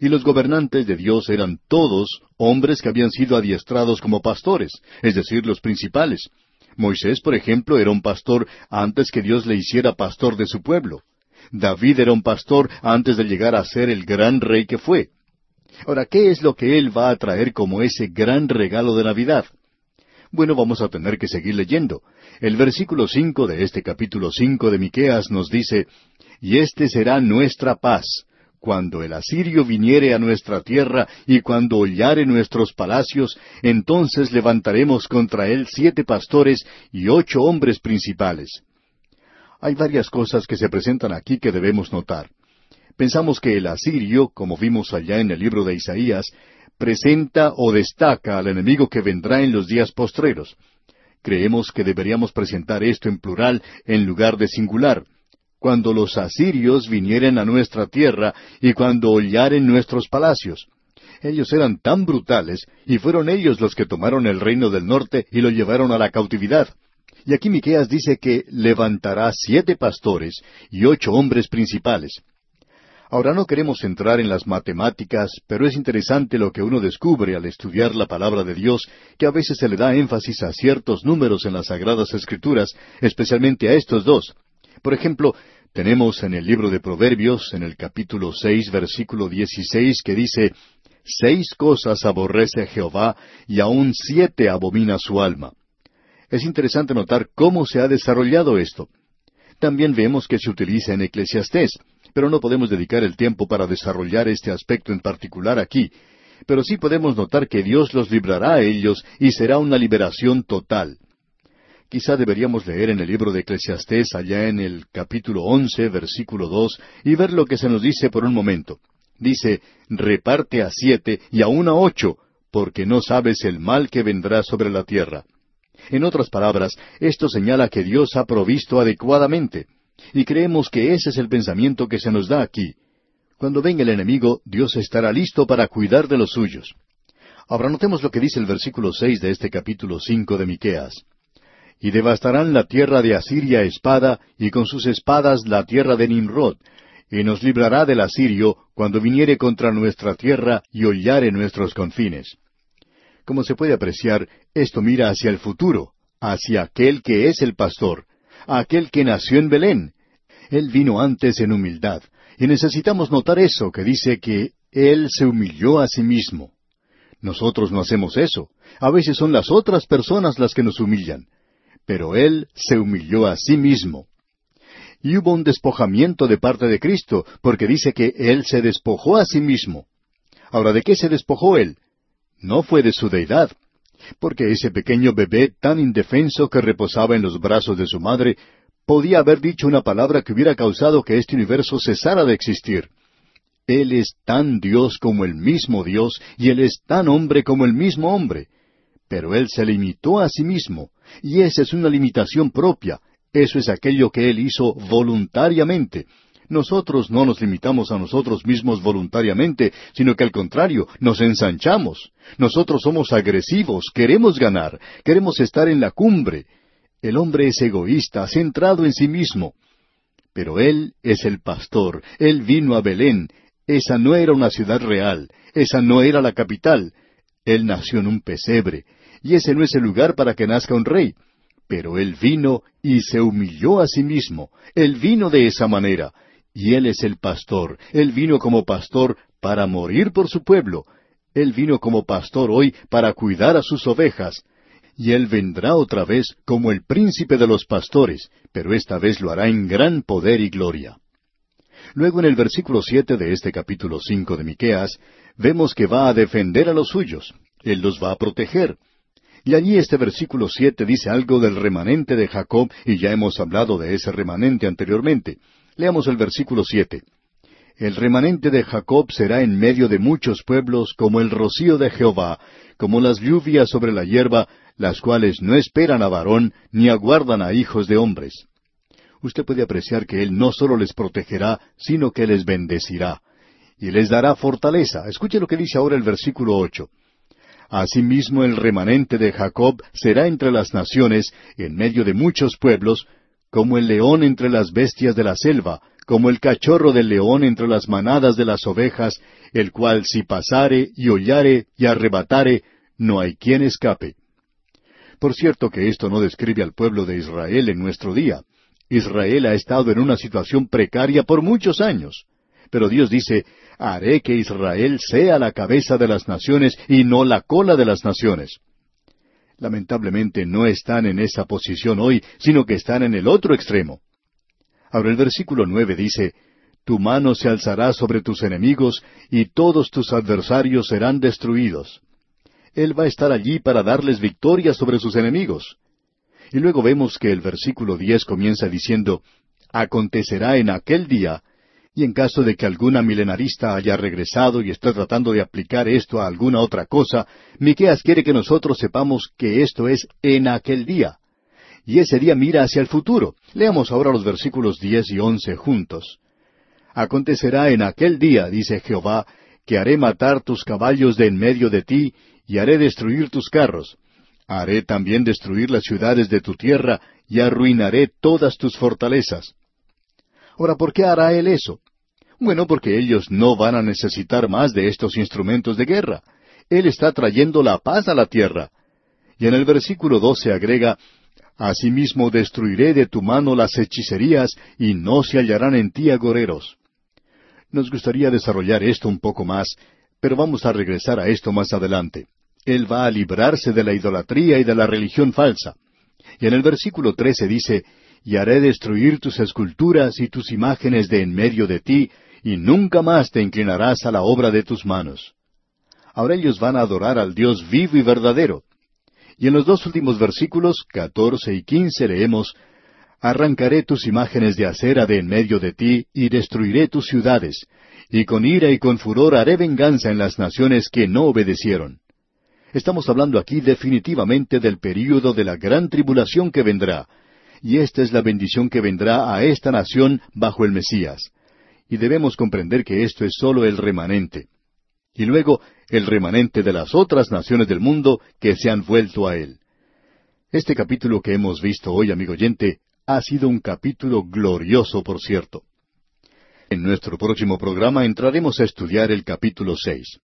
Y los gobernantes de Dios eran todos hombres que habían sido adiestrados como pastores, es decir, los principales. Moisés, por ejemplo, era un pastor antes que Dios le hiciera pastor de su pueblo. David era un pastor antes de llegar a ser el gran rey que fue. Ahora, ¿qué es lo que él va a traer como ese gran regalo de Navidad? Bueno, vamos a tener que seguir leyendo. El versículo cinco de este capítulo cinco de Miqueas nos dice Y este será nuestra paz, cuando el asirio viniere a nuestra tierra y cuando hollare nuestros palacios, entonces levantaremos contra él siete pastores y ocho hombres principales. Hay varias cosas que se presentan aquí que debemos notar. Pensamos que el asirio, como vimos allá en el libro de Isaías, presenta o destaca al enemigo que vendrá en los días postreros. Creemos que deberíamos presentar esto en plural en lugar de singular. Cuando los asirios vinieren a nuestra tierra y cuando hollaren nuestros palacios. Ellos eran tan brutales y fueron ellos los que tomaron el reino del norte y lo llevaron a la cautividad. Y aquí Miqueas dice que levantará siete pastores y ocho hombres principales. Ahora no queremos entrar en las matemáticas, pero es interesante lo que uno descubre al estudiar la palabra de Dios, que a veces se le da énfasis a ciertos números en las Sagradas Escrituras, especialmente a estos dos. Por ejemplo, tenemos en el libro de Proverbios, en el capítulo seis, versículo dieciséis, que dice Seis cosas aborrece Jehová, y aun siete abomina su alma. Es interesante notar cómo se ha desarrollado esto. También vemos que se utiliza en Eclesiastés, pero no podemos dedicar el tiempo para desarrollar este aspecto en particular aquí. Pero sí podemos notar que Dios los librará a ellos y será una liberación total. Quizá deberíamos leer en el libro de Eclesiastés allá en el capítulo once, versículo dos, y ver lo que se nos dice por un momento. Dice, reparte a siete y aun a ocho, porque no sabes el mal que vendrá sobre la tierra. En otras palabras, esto señala que Dios ha provisto adecuadamente. Y creemos que ese es el pensamiento que se nos da aquí. Cuando venga el enemigo, Dios estará listo para cuidar de los suyos. Ahora notemos lo que dice el versículo seis de este capítulo cinco de Miqueas. Y devastarán la tierra de Asiria espada, y con sus espadas la tierra de Nimrod, y nos librará del asirio cuando viniere contra nuestra tierra y hollare nuestros confines. Como se puede apreciar, esto mira hacia el futuro, hacia aquel que es el pastor, aquel que nació en Belén. Él vino antes en humildad, y necesitamos notar eso, que dice que Él se humilló a sí mismo. Nosotros no hacemos eso. A veces son las otras personas las que nos humillan. Pero Él se humilló a sí mismo. Y hubo un despojamiento de parte de Cristo, porque dice que Él se despojó a sí mismo. Ahora, ¿de qué se despojó Él? no fue de su deidad, porque ese pequeño bebé tan indefenso que reposaba en los brazos de su madre podía haber dicho una palabra que hubiera causado que este universo cesara de existir. Él es tan Dios como el mismo Dios, y Él es tan hombre como el mismo hombre. Pero Él se limitó a sí mismo, y esa es una limitación propia, eso es aquello que Él hizo voluntariamente, nosotros no nos limitamos a nosotros mismos voluntariamente, sino que al contrario, nos ensanchamos. Nosotros somos agresivos, queremos ganar, queremos estar en la cumbre. El hombre es egoísta, centrado en sí mismo. Pero Él es el pastor, Él vino a Belén. Esa no era una ciudad real, esa no era la capital. Él nació en un pesebre, y ese no es el lugar para que nazca un rey. Pero Él vino y se humilló a sí mismo. Él vino de esa manera y Él es el pastor. Él vino como pastor para morir por su pueblo. Él vino como pastor hoy para cuidar a sus ovejas. Y Él vendrá otra vez como el príncipe de los pastores, pero esta vez lo hará en gran poder y gloria. Luego en el versículo siete de este capítulo cinco de Miqueas, vemos que va a defender a los suyos. Él los va a proteger. Y allí este versículo siete dice algo del remanente de Jacob, y ya hemos hablado de ese remanente anteriormente. Leamos el versículo siete. El remanente de Jacob será en medio de muchos pueblos como el rocío de Jehová, como las lluvias sobre la hierba, las cuales no esperan a varón ni aguardan a hijos de hombres. Usted puede apreciar que Él no solo les protegerá, sino que les bendecirá. Y les dará fortaleza. Escuche lo que dice ahora el versículo ocho. Asimismo el remanente de Jacob será entre las naciones, en medio de muchos pueblos, como el león entre las bestias de la selva, como el cachorro del león entre las manadas de las ovejas, el cual si pasare y hollare y arrebatare, no hay quien escape. Por cierto que esto no describe al pueblo de Israel en nuestro día. Israel ha estado en una situación precaria por muchos años. Pero Dios dice, haré que Israel sea la cabeza de las naciones y no la cola de las naciones lamentablemente no están en esa posición hoy, sino que están en el otro extremo. Ahora el versículo nueve dice, Tu mano se alzará sobre tus enemigos, y todos tus adversarios serán destruidos. Él va a estar allí para darles victoria sobre sus enemigos. Y luego vemos que el versículo diez comienza diciendo, Acontecerá en aquel día y en caso de que alguna milenarista haya regresado y esté tratando de aplicar esto a alguna otra cosa, Miqueas quiere que nosotros sepamos que esto es en aquel día. Y ese día mira hacia el futuro. Leamos ahora los versículos diez y once juntos. Acontecerá en aquel día, dice Jehová, que haré matar tus caballos de en medio de ti, y haré destruir tus carros. Haré también destruir las ciudades de tu tierra, y arruinaré todas tus fortalezas. Ahora, ¿por qué hará él eso? Bueno, porque ellos no van a necesitar más de estos instrumentos de guerra. Él está trayendo la paz a la tierra. Y en el versículo 12 agrega, Asimismo destruiré de tu mano las hechicerías y no se hallarán en ti agoreros. Nos gustaría desarrollar esto un poco más, pero vamos a regresar a esto más adelante. Él va a librarse de la idolatría y de la religión falsa. Y en el versículo 13 dice, Y haré destruir tus esculturas y tus imágenes de en medio de ti, y nunca más te inclinarás a la obra de tus manos. Ahora ellos van a adorar al Dios vivo y verdadero. Y en los dos últimos versículos, catorce y quince, leemos, Arrancaré tus imágenes de acera de en medio de ti, y destruiré tus ciudades, y con ira y con furor haré venganza en las naciones que no obedecieron. Estamos hablando aquí definitivamente del período de la gran tribulación que vendrá, y esta es la bendición que vendrá a esta nación bajo el Mesías. Y debemos comprender que esto es sólo el remanente y luego el remanente de las otras naciones del mundo que se han vuelto a Él. Este capítulo que hemos visto hoy, amigo oyente, ha sido un capítulo glorioso, por cierto. En nuestro próximo programa entraremos a estudiar el capítulo seis.